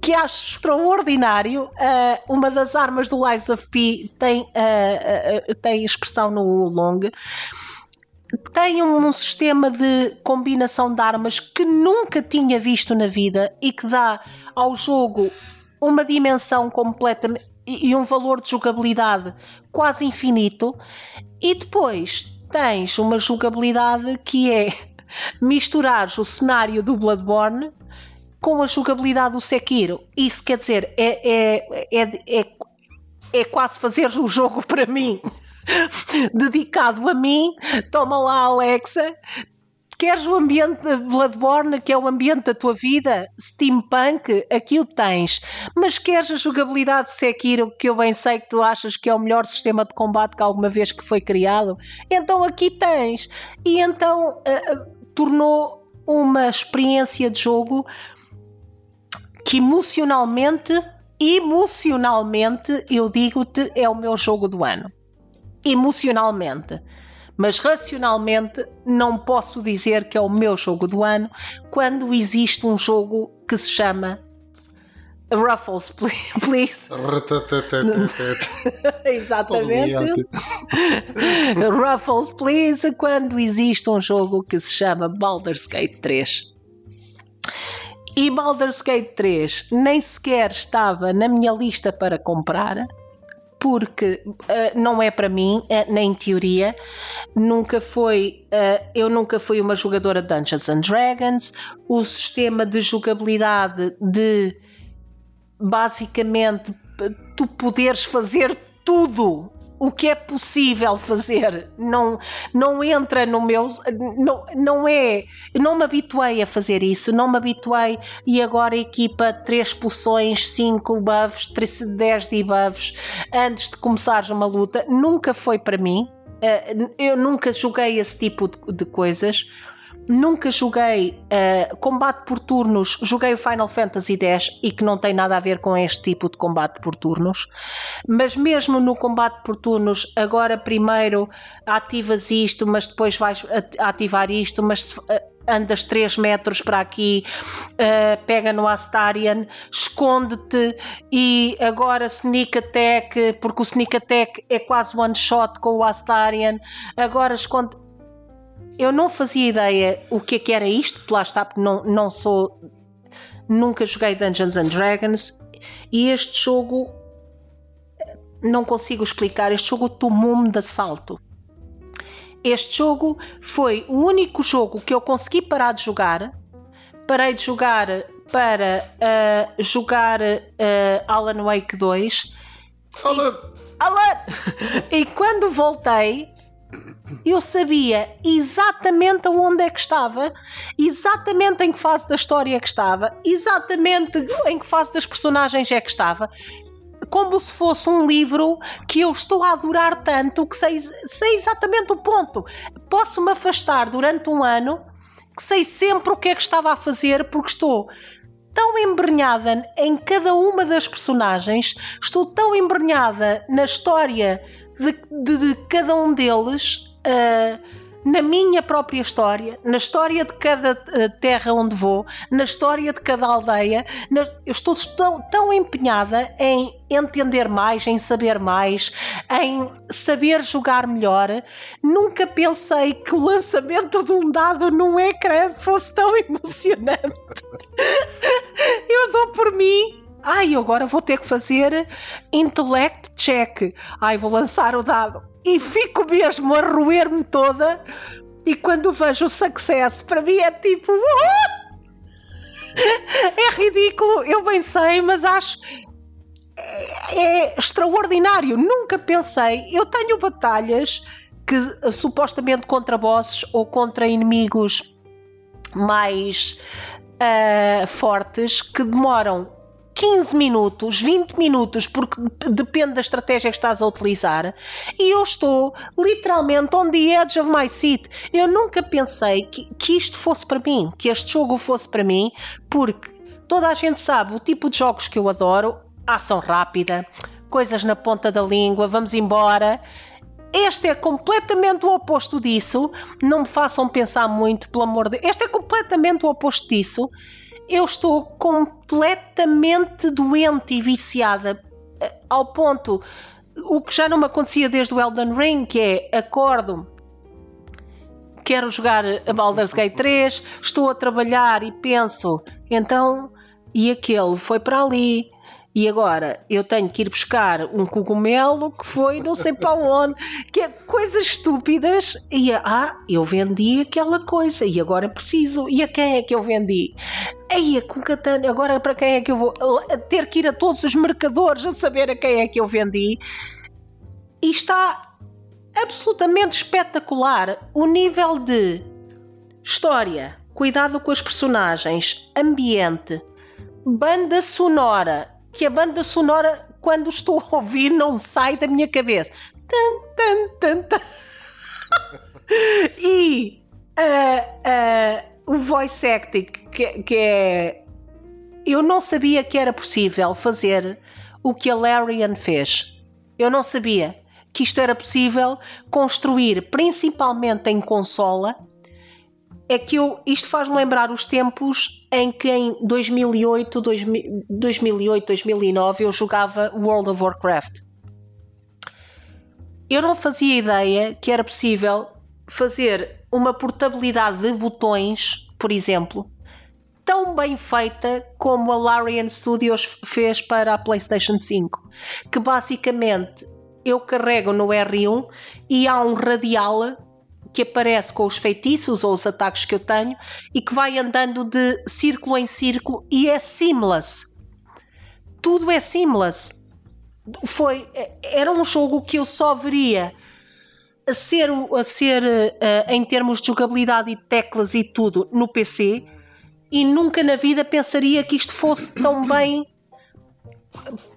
que acho extraordinário. Uh, uma das armas do Lives of P tem, uh, tem expressão no Wolong tem um sistema de combinação de armas que nunca tinha visto na vida e que dá ao jogo uma dimensão completamente e um valor de jogabilidade quase infinito. E depois tens uma jogabilidade que é misturar o cenário do Bloodborne com a jogabilidade do Sekiro. Isso quer dizer, é, é, é, é, é quase fazer o jogo para mim. [laughs] dedicado a mim. Toma lá, Alexa. Queres o ambiente de Bloodborne, que é o ambiente da tua vida? Steampunk? Aqui o tens. Mas queres a jogabilidade de Sekiro, que eu bem sei que tu achas que é o melhor sistema de combate que alguma vez que foi criado? Então aqui tens. E então uh, tornou uma experiência de jogo que emocionalmente, emocionalmente, eu digo-te, é o meu jogo do ano emocionalmente. Mas racionalmente não posso dizer que é o meu jogo do ano quando existe um jogo que se chama Ruffles, [laughs] please. [laughs] Exatamente. [laughs] Ruffles, please, quando existe um jogo que se chama Baldur's Gate 3. E Baldur's Gate 3 nem sequer estava na minha lista para comprar porque uh, não é para mim, uh, nem teoria. Nunca foi, uh, eu nunca fui uma jogadora de Dungeons and Dragons. O sistema de jogabilidade de basicamente tu poderes fazer tudo o que é possível fazer não, não entra no meu. Não, não é. Não me habituei a fazer isso, não me habituei e agora equipa 3 poções, 5 buffs, 10 debuffs antes de começares uma luta. Nunca foi para mim. Eh, eu nunca joguei esse tipo de coisas nunca joguei uh, combate por turnos, joguei o Final Fantasy X e que não tem nada a ver com este tipo de combate por turnos, mas mesmo no combate por turnos, agora primeiro ativas isto, mas depois vais ativar isto, mas uh, andas 3 metros para aqui, uh, pega no Astarian, esconde-te e agora sneak attack, porque o sneak attack é quase one shot com o Astarian, agora esconde eu não fazia ideia o que é que era isto, lá está, porque não, não sou. Nunca joguei Dungeons and Dragons e este jogo não consigo explicar. Este jogo tomou-me de assalto. Este jogo foi o único jogo que eu consegui parar de jogar. Parei de jogar para uh, jogar uh, Alan Wake 2. Alan! Alan! e quando voltei, eu sabia exatamente aonde é que estava, exatamente em que fase da história é que estava, exatamente em que fase das personagens é que estava, como se fosse um livro que eu estou a adorar tanto que sei, sei exatamente o ponto. Posso me afastar durante um ano que sei sempre o que é que estava a fazer porque estou tão embrenhada em cada uma das personagens, estou tão embrenhada na história de, de, de cada um deles uh, na minha própria história, na história de cada uh, terra onde vou, na história de cada aldeia. Na, eu estou tão, tão empenhada em entender mais, em saber mais, em saber jogar melhor. Nunca pensei que o lançamento de um dado num ecrã fosse tão [laughs] emocionante. eu dou por mim Ai, agora vou ter que fazer intellect check. Ai, vou lançar o dado e fico mesmo a roer-me toda. E quando vejo o success, para mim é tipo. [laughs] é ridículo, eu bem sei, mas acho é, é extraordinário. Nunca pensei. Eu tenho batalhas que supostamente contra bosses ou contra inimigos mais uh, fortes que demoram 15 minutos, 20 minutos, porque depende da estratégia que estás a utilizar, e eu estou literalmente on the edge of my seat. Eu nunca pensei que, que isto fosse para mim, que este jogo fosse para mim, porque toda a gente sabe o tipo de jogos que eu adoro: ação rápida, coisas na ponta da língua, vamos embora. Este é completamente o oposto disso. Não me façam pensar muito, pelo amor de Deus. Este é completamente o oposto disso eu estou completamente doente e viciada eh, ao ponto o que já não me acontecia desde o Elden Ring, que é acordo, quero jogar a Baldur's Gate 3, estou a trabalhar e penso, então, e aquele foi para ali, e agora eu tenho que ir buscar um cogumelo que foi não sei para onde, que é coisas estúpidas. E ah, eu vendi aquela coisa e agora preciso. E a quem é que eu vendi? Aí com katana, agora para quem é que eu vou ter que ir a todos os mercadores a saber a quem é que eu vendi? E está absolutamente espetacular o nível de história, cuidado com as personagens, ambiente, banda sonora que a banda sonora, quando estou a ouvir, não sai da minha cabeça. Tan, tan, tan, e uh, uh, o voice acting, que, que é. Eu não sabia que era possível fazer o que a Larian fez. Eu não sabia que isto era possível construir, principalmente em consola, é que eu, isto faz-me lembrar os tempos em que em 2008, 2008, 2009 eu jogava World of Warcraft. Eu não fazia ideia que era possível fazer uma portabilidade de botões, por exemplo, tão bem feita como a Larian Studios fez para a PlayStation 5, que basicamente eu carrego no R1 e há um radial que aparece com os feitiços ou os ataques que eu tenho e que vai andando de círculo em círculo e é seamless. Tudo é seamless. Foi, era um jogo que eu só veria a ser, a ser uh, em termos de jogabilidade e teclas e tudo no PC e nunca na vida pensaria que isto fosse tão [coughs] bem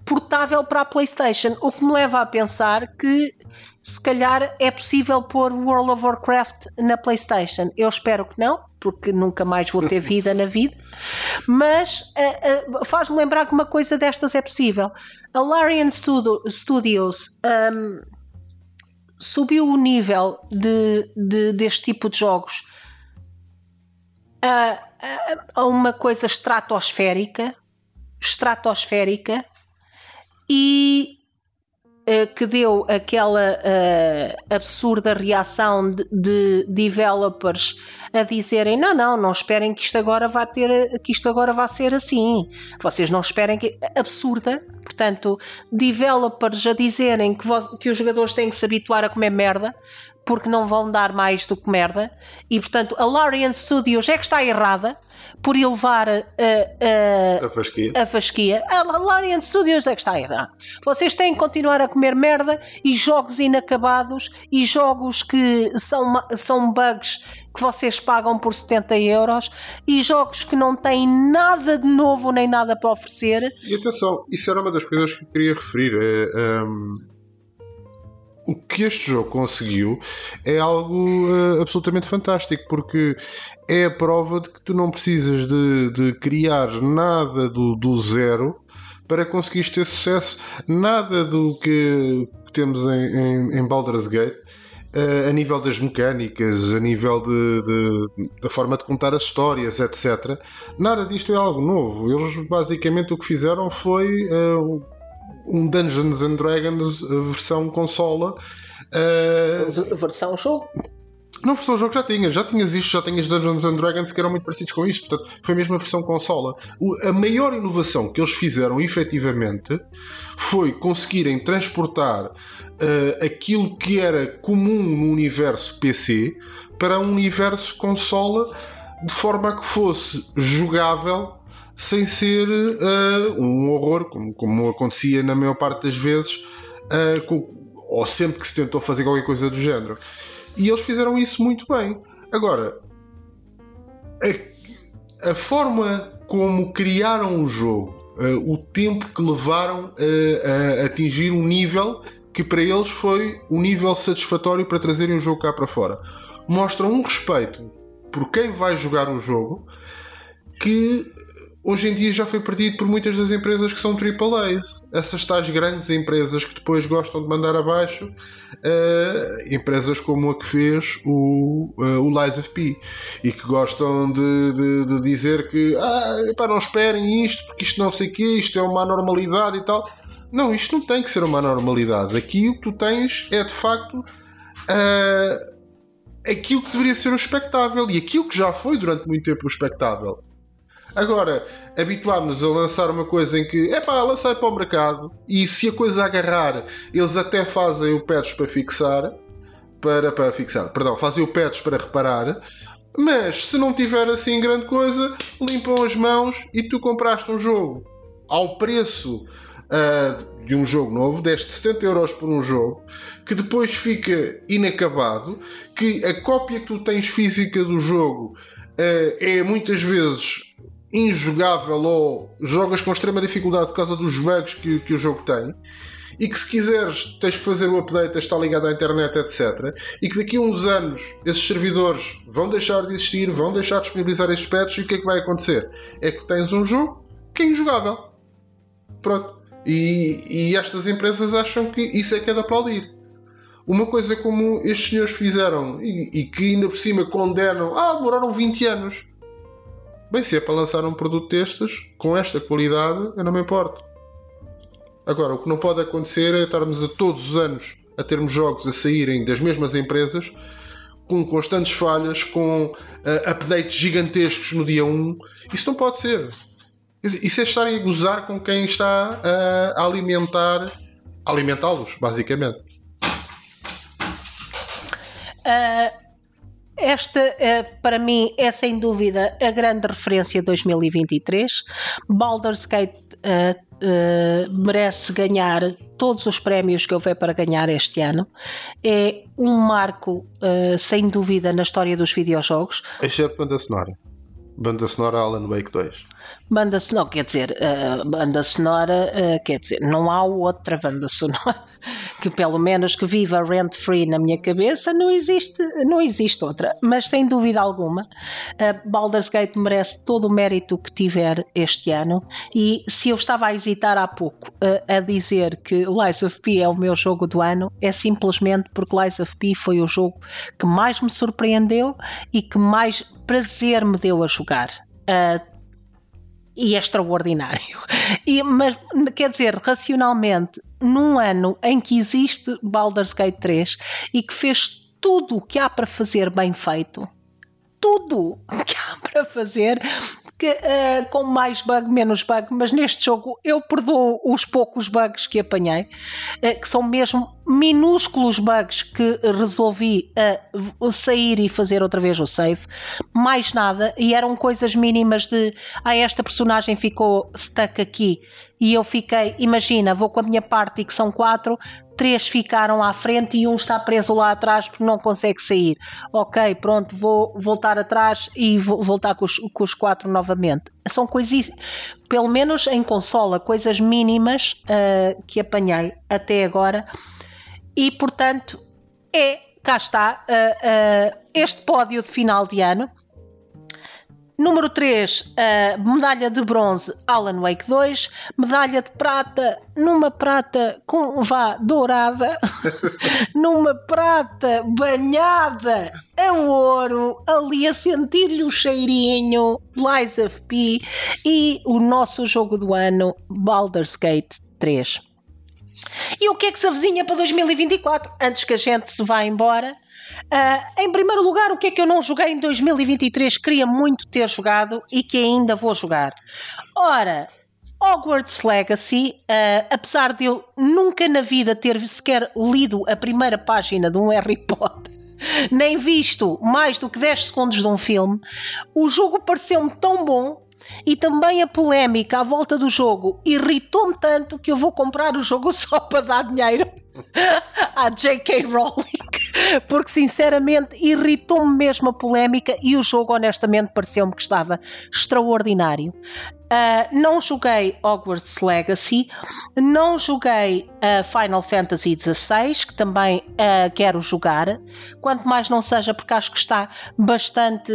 portável para a PlayStation, o que me leva a pensar que se calhar é possível pôr World of Warcraft na PlayStation. Eu espero que não, porque nunca mais vou ter vida na vida, mas uh, uh, faz-me lembrar que uma coisa destas é possível. A Larian Studio, Studios um, subiu o nível de, de, deste tipo de jogos a, a, a uma coisa estratosférica estratosférica e que deu aquela uh, absurda reação de, de, developers a dizerem não, não, não esperem que isto agora vá ter que isto agora vá ser assim. Vocês não esperem que absurda, portanto, developers a dizerem que, que os jogadores têm que se habituar a comer merda porque não vão dar mais do que merda e portanto a Larian Studios é que está errada por elevar a, a, a fasquia. A fasquia. A Larian Studios é que está errado. Vocês têm que continuar a comer merda e jogos inacabados e jogos que são, são bugs que vocês pagam por 70 euros e jogos que não têm nada de novo nem nada para oferecer. E atenção, isso era uma das coisas que eu queria referir. É, um o que este jogo conseguiu é algo uh, absolutamente fantástico, porque é a prova de que tu não precisas de, de criar nada do, do zero para conseguires ter sucesso, nada do que temos em, em, em Baldur's Gate. Uh, a nível das mecânicas, a nível de, de, da forma de contar as histórias, etc. Nada disto é algo novo. Eles basicamente o que fizeram foi uh, um Dungeons and Dragons versão consola. Uh, versão jogo? Não, versão jogo já tinha, já tinhas isto, já tinhas Dungeons and Dragons que eram muito parecidos com isto, portanto foi mesmo a versão consola. O, a maior inovação que eles fizeram efetivamente foi conseguirem transportar uh, aquilo que era comum no universo PC para um universo consola de forma a que fosse jogável sem ser uh, um horror, como, como, acontecia na maior parte das vezes, uh, com, ou sempre que se tentou fazer qualquer coisa do género. E eles fizeram isso muito bem. Agora, a, a forma como criaram o jogo, uh, o tempo que levaram a, a atingir um nível que para eles foi um nível satisfatório para trazerem o jogo cá para fora. Mostram um respeito por quem vai jogar o jogo que hoje em dia já foi perdido por muitas das empresas que são AAAs. Essas tais grandes empresas que depois gostam de mandar abaixo, uh, empresas como a que fez o, uh, o Lies of P e que gostam de, de, de dizer que ah, epá, não esperem isto porque isto não sei o que, isto é uma anormalidade e tal. Não, isto não tem que ser uma anormalidade. Aqui o que tu tens é de facto uh, aquilo que deveria ser o espectável e aquilo que já foi durante muito tempo o espectável. Agora, habituámos-nos a lançar uma coisa em que, é pá, lancei para o mercado e se a coisa agarrar, eles até fazem o patch para fixar, para, para fixar, perdão, fazem o patch para reparar, mas se não tiver assim grande coisa, limpam as mãos e tu compraste um jogo. Ao preço uh, de um jogo novo, deste 70 euros por um jogo, que depois fica inacabado, que a cópia que tu tens física do jogo uh, é muitas vezes injogável ou jogas com extrema dificuldade por causa dos bugs que, que o jogo tem e que se quiseres tens que fazer o update, está ligado à internet, etc. E que daqui a uns anos esses servidores vão deixar de existir, vão deixar de disponibilizar estes patches e o que é que vai acontecer? É que tens um jogo que é injogável. Pronto. E, e estas empresas acham que isso é que é de aplaudir. Uma coisa como estes senhores fizeram e, e que ainda por cima condenam, ah, demoraram 20 anos. Bem, se é para lançar um produto destes, com esta qualidade, eu não me importo. Agora, o que não pode acontecer é estarmos a todos os anos a termos jogos a saírem das mesmas empresas com constantes falhas, com uh, updates gigantescos no dia 1. Isso não pode ser. Isso é estarem a gozar com quem está a alimentar, alimentá-los, basicamente. Uh, esta, eh, para mim, é sem dúvida a grande referência 2023. Baldur's Gate uh, uh, merece ganhar todos os prémios que houver para ganhar este ano. É um marco, uh, sem dúvida, na história dos videojogos. Exceto banda sonora. Banda sonora Alan Wake 2 banda sonora, quer dizer, uh, banda sonora, uh, quer dizer, não há outra banda sonora [laughs] que pelo menos que viva rent free na minha cabeça, não existe, não existe outra. Mas sem dúvida alguma, uh, Baldur's Gate merece todo o mérito que tiver este ano. E se eu estava a hesitar há pouco a dizer que Lies of P é o meu jogo do ano, é simplesmente porque Lies of P foi o jogo que mais me surpreendeu e que mais prazer me deu a jogar. Uh, e extraordinário. [laughs] E, mas, quer dizer, racionalmente, num ano em que existe Baldur's Gate 3 e que fez tudo o que há para fazer bem feito, tudo o que há para fazer, que, uh, com mais bug, menos bug, mas neste jogo eu perdoo os poucos bugs que apanhei, uh, que são mesmo minúsculos bugs que resolvi uh, sair e fazer outra vez o save, mais nada, e eram coisas mínimas de ah, esta personagem ficou stuck aqui e eu fiquei, imagina, vou com a minha parte que são quatro, três ficaram à frente e um está preso lá atrás porque não consegue sair. Ok, pronto, vou voltar atrás e vou voltar com os, com os quatro novamente. São coisas, pelo menos em consola, coisas mínimas uh, que apanhei até agora e portanto é, cá está, uh, uh, este pódio de final de ano Número 3, a medalha de bronze Alan Wake 2, medalha de prata numa prata com vá dourada, [laughs] numa prata banhada a ouro, ali a sentir-lhe o cheirinho, Lies of P e o nosso jogo do ano Baldur's Gate 3. E o que é que se avizinha para 2024? Antes que a gente se vá embora, Uh, em primeiro lugar, o que é que eu não joguei em 2023? Queria muito ter jogado e que ainda vou jogar. Ora, Hogwarts Legacy, uh, apesar de eu nunca na vida ter sequer lido a primeira página de um Harry Potter, [laughs] nem visto mais do que 10 segundos de um filme, o jogo pareceu-me tão bom e também a polémica à volta do jogo irritou-me tanto que eu vou comprar o jogo [laughs] só para dar dinheiro [laughs] à J.K. Rowling, porque sinceramente irritou-me mesmo a polémica e o jogo honestamente pareceu-me que estava extraordinário. Uh, não joguei Hogwarts Legacy, não joguei uh, Final Fantasy XVI, que também uh, quero jogar, quanto mais não seja porque acho que está bastante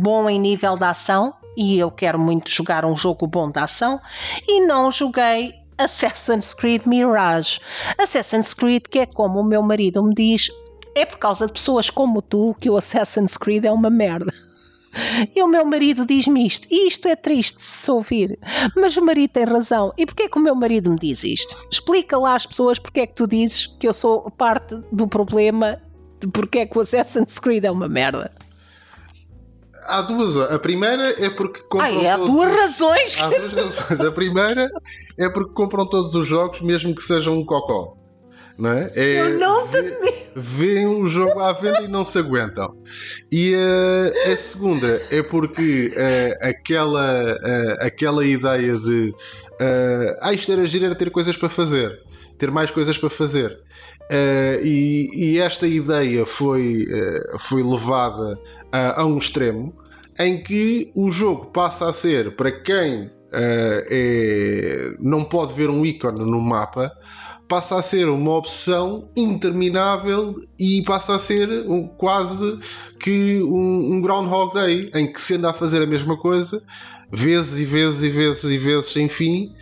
bom em nível de ação e eu quero muito jogar um jogo bom de ação, e não joguei Assassin's Creed Mirage. Assassin's Creed, que é como o meu marido me diz, é por causa de pessoas como tu que o Assassin's Creed é uma merda. E o meu marido diz-me isto, e isto é triste se ouvir, mas o marido tem razão. E porquê que o meu marido me diz isto? Explica lá às pessoas porque é que tu dizes que eu sou parte do problema de porque é que o Assassin's Creed é uma merda. Há duas. A primeira é porque compram. É, há duas razões. Há duas razões. A primeira é porque compram todos os jogos, mesmo que sejam um cocó. Não é? é eu não te Vêem um jogo à venda e não se aguentam. E uh, a segunda é porque uh, aquela, uh, aquela ideia de uh, ah, isto era giro, era ter coisas para fazer, ter mais coisas para fazer. E, e, esta ideia foi, foi levada a um extremo em que o jogo passa a ser para quem é, não pode ver um ícone no mapa passa a ser uma opção interminável e passa a ser um, quase que um, um Groundhog Day em que se anda a fazer a mesma coisa vezes e vezes e vezes e vezes sem fim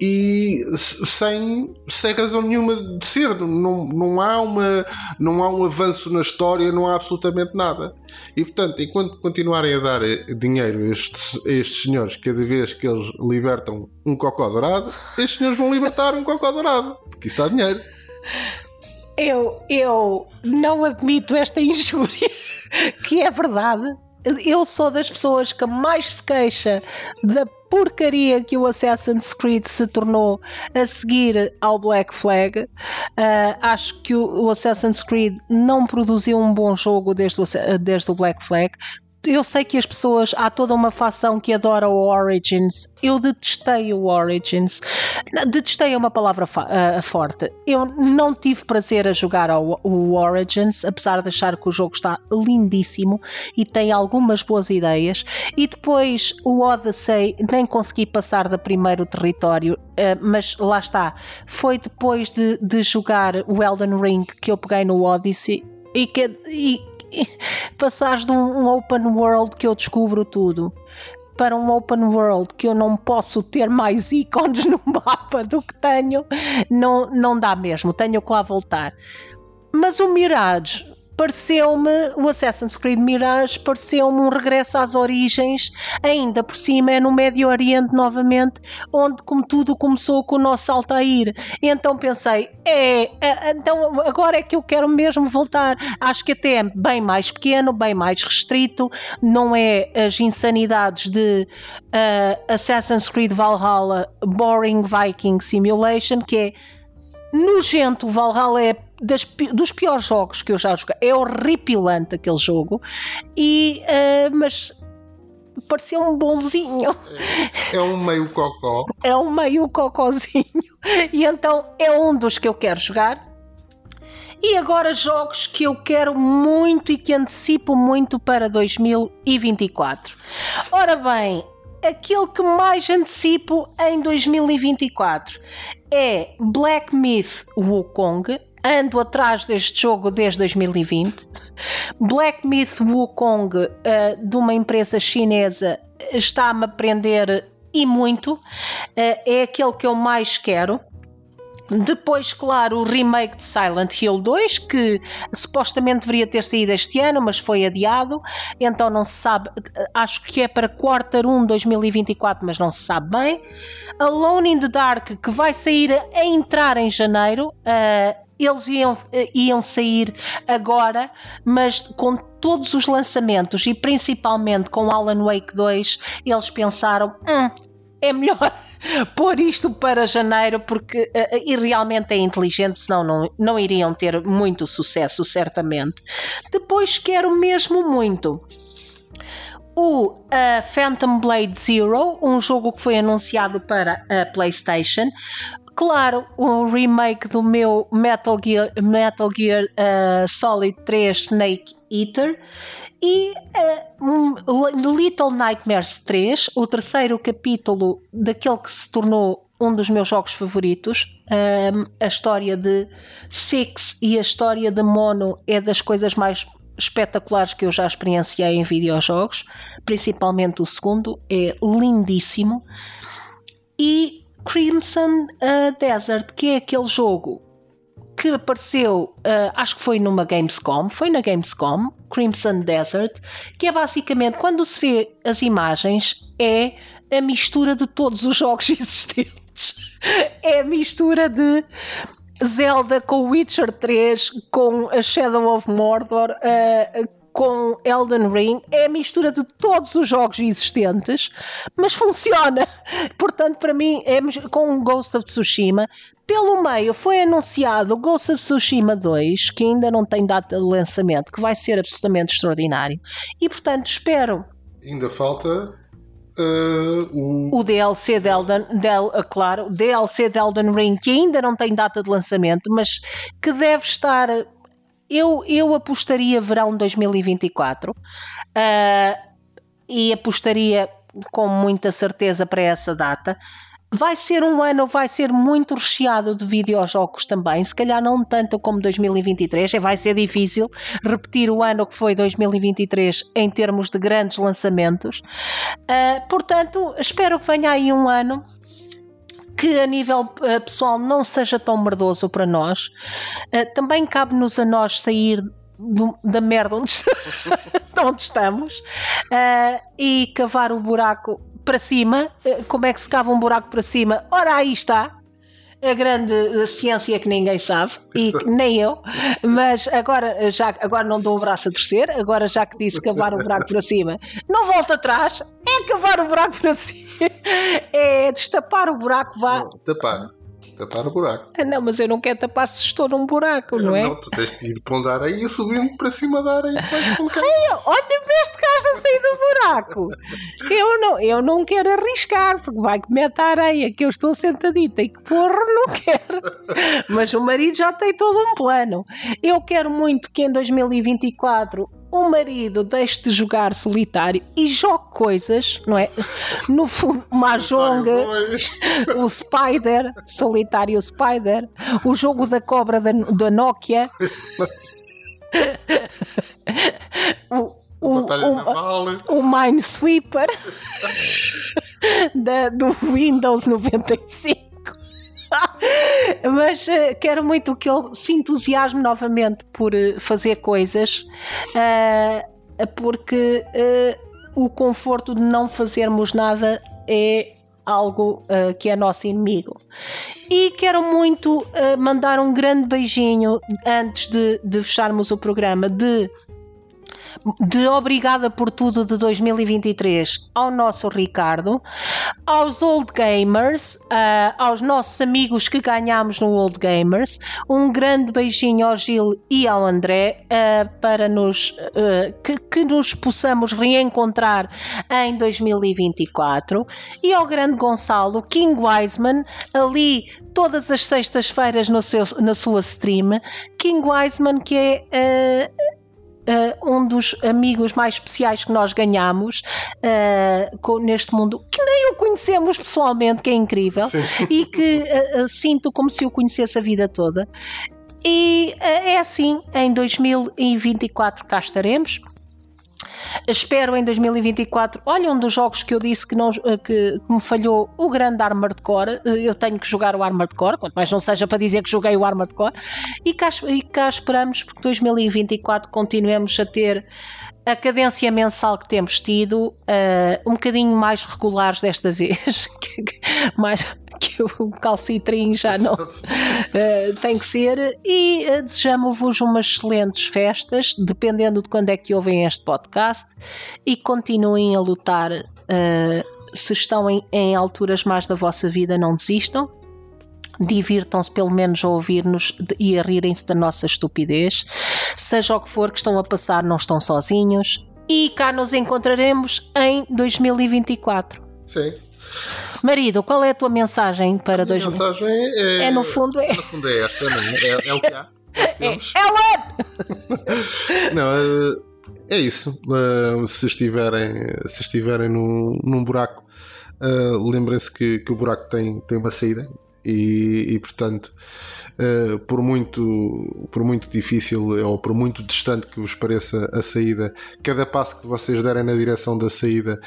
e sem, sem razão nenhuma de ser. Não, não, há uma, não há um avanço na história, não há absolutamente nada. E portanto, enquanto continuarem a dar dinheiro a estes, a estes senhores, cada vez que eles libertam um cocó dourado, estes senhores vão libertar um cocó dourado, porque isso dá dinheiro. Eu, eu não admito esta injúria, [laughs] que é verdade. Eu sou das pessoas que mais se queixa da porcaria que o Assassin's Creed se tornou a seguir ao Black Flag. Uh, acho que o, o, Assassin's Creed não produziu um bom jogo desde o, desde o Black Flag eu sei que as pessoas, há toda uma facção que adora o Origins. Eu detestei o Origins. Detestei é uma palavra uh, forte. Eu não tive prazer a jogar ao, o Origins, apesar de achar que o jogo está lindíssimo e tem algumas boas ideias. E depois o Odyssey, nem consegui passar da primeiro território, uh, mas lá está. Foi depois de, de jogar o Elden Ring que eu peguei no Odyssey e que. E, [laughs] passares de um open world que eu descubro tudo para um open world que eu não posso ter mais [laughs] ícones no mapa do que tenho, não, não dá mesmo, tenho que lá voltar. Mas o Mirage pareceu-me, o Assassin's Creed Mirage pareceu-me um regresso às origens, ainda por cima é no Médio Oriente novamente, onde como tudo começou com o nosso Altair. Então pensei, é, é, então agora é que eu quero mesmo voltar. Acho que até é bem mais pequeno, bem mais restrito, não é as insanidades de uh, Assassin's Creed Valhalla Boring Viking Simulation, que é nojento. O Valhalla é das, dos piores jogos que eu já joguei. É horripilante aquele jogo. E, uh, mas parecia um bonzinho. É, é um meio cocó. É um meio cocózinho. E então é um dos que eu quero jogar. E agora jogos que eu quero muito e que antecipo muito para 2024. Ora bem, aquele que mais antecipo em 2024 é Black Myth Wukong. Ando atrás deste jogo desde 2020. Black Myth Wukong, uh, de uma empresa chinesa, está-me a prender e muito. Uh, é aquele que eu mais quero. Depois, claro, o remake de Silent Hill 2, que supostamente deveria ter saído este ano, mas foi adiado, então não se sabe. Acho que é para quarter 1 2024, mas não se sabe bem. Alone in the Dark, que vai sair a entrar em janeiro. Uh, eles iam, iam sair agora, mas com todos os lançamentos e principalmente com Alan Wake 2, eles pensaram: hum, é melhor [laughs] pôr isto para janeiro porque uh, e realmente é inteligente, senão não, não iriam ter muito sucesso, certamente. Depois quero mesmo muito o uh, Phantom Blade Zero, um jogo que foi anunciado para a PlayStation. Claro, o remake do meu Metal Gear, Metal Gear uh, Solid 3 Snake Eater e uh, Little Nightmares 3, o terceiro capítulo daquele que se tornou um dos meus jogos favoritos. Um, a história de Six e a história de Mono é das coisas mais espetaculares que eu já experienciei em videojogos, principalmente o segundo, é lindíssimo. E Crimson uh, Desert, que é aquele jogo que apareceu, uh, acho que foi numa Gamescom, foi na Gamescom, Crimson Desert, que é basicamente quando se vê as imagens, é a mistura de todos os jogos [laughs] existentes. É a mistura de Zelda com Witcher 3, com a Shadow of Mordor, uh, com Elden Ring, é a mistura de todos os jogos existentes, mas funciona. [laughs] Portanto, para mim, é com Ghost of Tsushima. Pelo meio foi anunciado o Ghost of Tsushima 2, que ainda não tem data de lançamento, que vai ser absolutamente extraordinário. E portanto, espero. Ainda falta Uh, o... o... DLC de Elden, del, uh, claro, DLC de Elden Ring que ainda não tem data de lançamento, mas que deve estar. Eu, eu apostaria verão 2024 uh, e apostaria com muita certeza para essa data. Vai ser um ano, vai ser muito recheado de videojogos também, se calhar não tanto como 2023, vai ser difícil repetir o ano que foi 2023 em termos de grandes lançamentos. Uh, portanto, espero que venha aí um ano que a nível uh, pessoal não seja tão merdoso para nós. Uh, também cabe-nos a nós sair do, da merda onde, [laughs] onde estamos uh, e cavar o buraco para cima. Eh, como é que se cava um buraco para cima? Ora, aí está. A grande eh, ciência que ninguém sabe, e [laughs] nem eu, mas agora, eh, já, agora não dou o braço a torcer, agora já que disse cavar o buraco para cima, não volta atrás, é cavar o buraco para cima, é destapar o buraco, vá. Não, tapar tapar o buraco. Ah, não, mas eu não quero tapar se estou num buraco, não, não é? Não, tu tens que ir para areia e subir para cima da areia. Sim, olha este gajo a sair do buraco. Eu não, eu não quero arriscar, porque vai que mete a areia, que eu estou sentadita e que porra, não quero. Mas o marido já tem todo um plano. Eu quero muito que em 2024 o marido deixe de jogar solitário e jogue coisas, não é? No fundo, Mahjong, o Spider, solitário Spider, o jogo da cobra da, da Nokia. o, o, o, o Minesweeper da, do Windows 95. Mas uh, quero muito que ele se entusiasme novamente por uh, fazer coisas, uh, porque o conforto de não fazermos nada é algo que é nosso inimigo. E quero muito mandar um grande beijinho antes de, de fecharmos o programa de de Obrigada por Tudo de 2023 ao nosso Ricardo, aos Old Gamers, uh, aos nossos amigos que ganhamos no Old Gamers, um grande beijinho ao Gil e ao André uh, para nos uh, que, que, nos possamos reencontrar em 2024 e ao grande Gonçalo King Wiseman ali todas as sextas-feiras na sua stream. King Wiseman que é uh, um dos amigos mais especiais que nós ganhamos uh, com, neste mundo, que nem o conhecemos pessoalmente, que é incrível, Sim. e que uh, sinto como se o conhecesse a vida toda. E é assim, em 2024 cá estaremos. Espero em 2024. Olha, um dos jogos que eu disse que, não, eh, que, me falhou o grande Armored Core. Eh, eu tenho que jogar o Armored Core, quanto mais não seja para dizer que joguei o Armored Core. E cá, e cá esperamos porque 2024 continuemos a ter a cadência mensal que temos tido, uh, um bocadinho mais regulares desta vez, [laughs] mais que o calcitrim já não uh, tem que ser. E uh, desejamos-vos umas excelentes festas, dependendo de quando é que ouvem este podcast, e continuem a lutar. se estão em, em alturas mais da vossa vida, não desistam divirtam-se pelo menos a ouvir-nos e a rirem-se da nossa estupidez. Seja o que for que estão a passar, não estão sozinhos. e cá nos encontraremos em 2024. Sim. Marido, qual é a tua mensagem para A 2024? mensagem é. É no fundo é. No fundo é esta, não é? É, é o que há. É, [laughs] Ellen! [laughs] Não, eh, é isso. Eh, Se estiverem, se estiverem num, num buraco, eh, lembrem-se que, que o buraco tem, tem uma saída e, e, portanto, eh, por, muito, por muito difícil ou por muito distante que vos pareça a saída, cada passo que vocês derem na direção da saída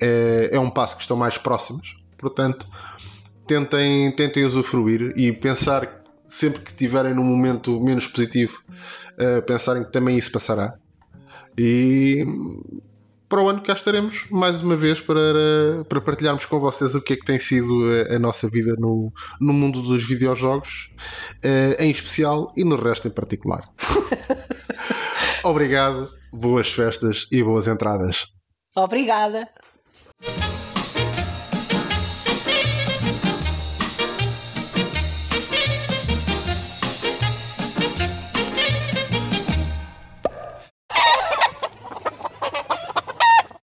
é, é um passo que estão mais próximos. Portanto, tentem, tentem usufruir e pensar sempre que estiverem num momento menos positivo, eh, pensarem que também isso passará. E para o ano cá estaremos mais uma vez para, para partilharmos com vocês o que é que tem sido a, a nossa vida no, no mundo dos videojogos, eh, em especial e no resto em particular. [laughs] Obrigado, boas festas e boas entradas. Obrigada.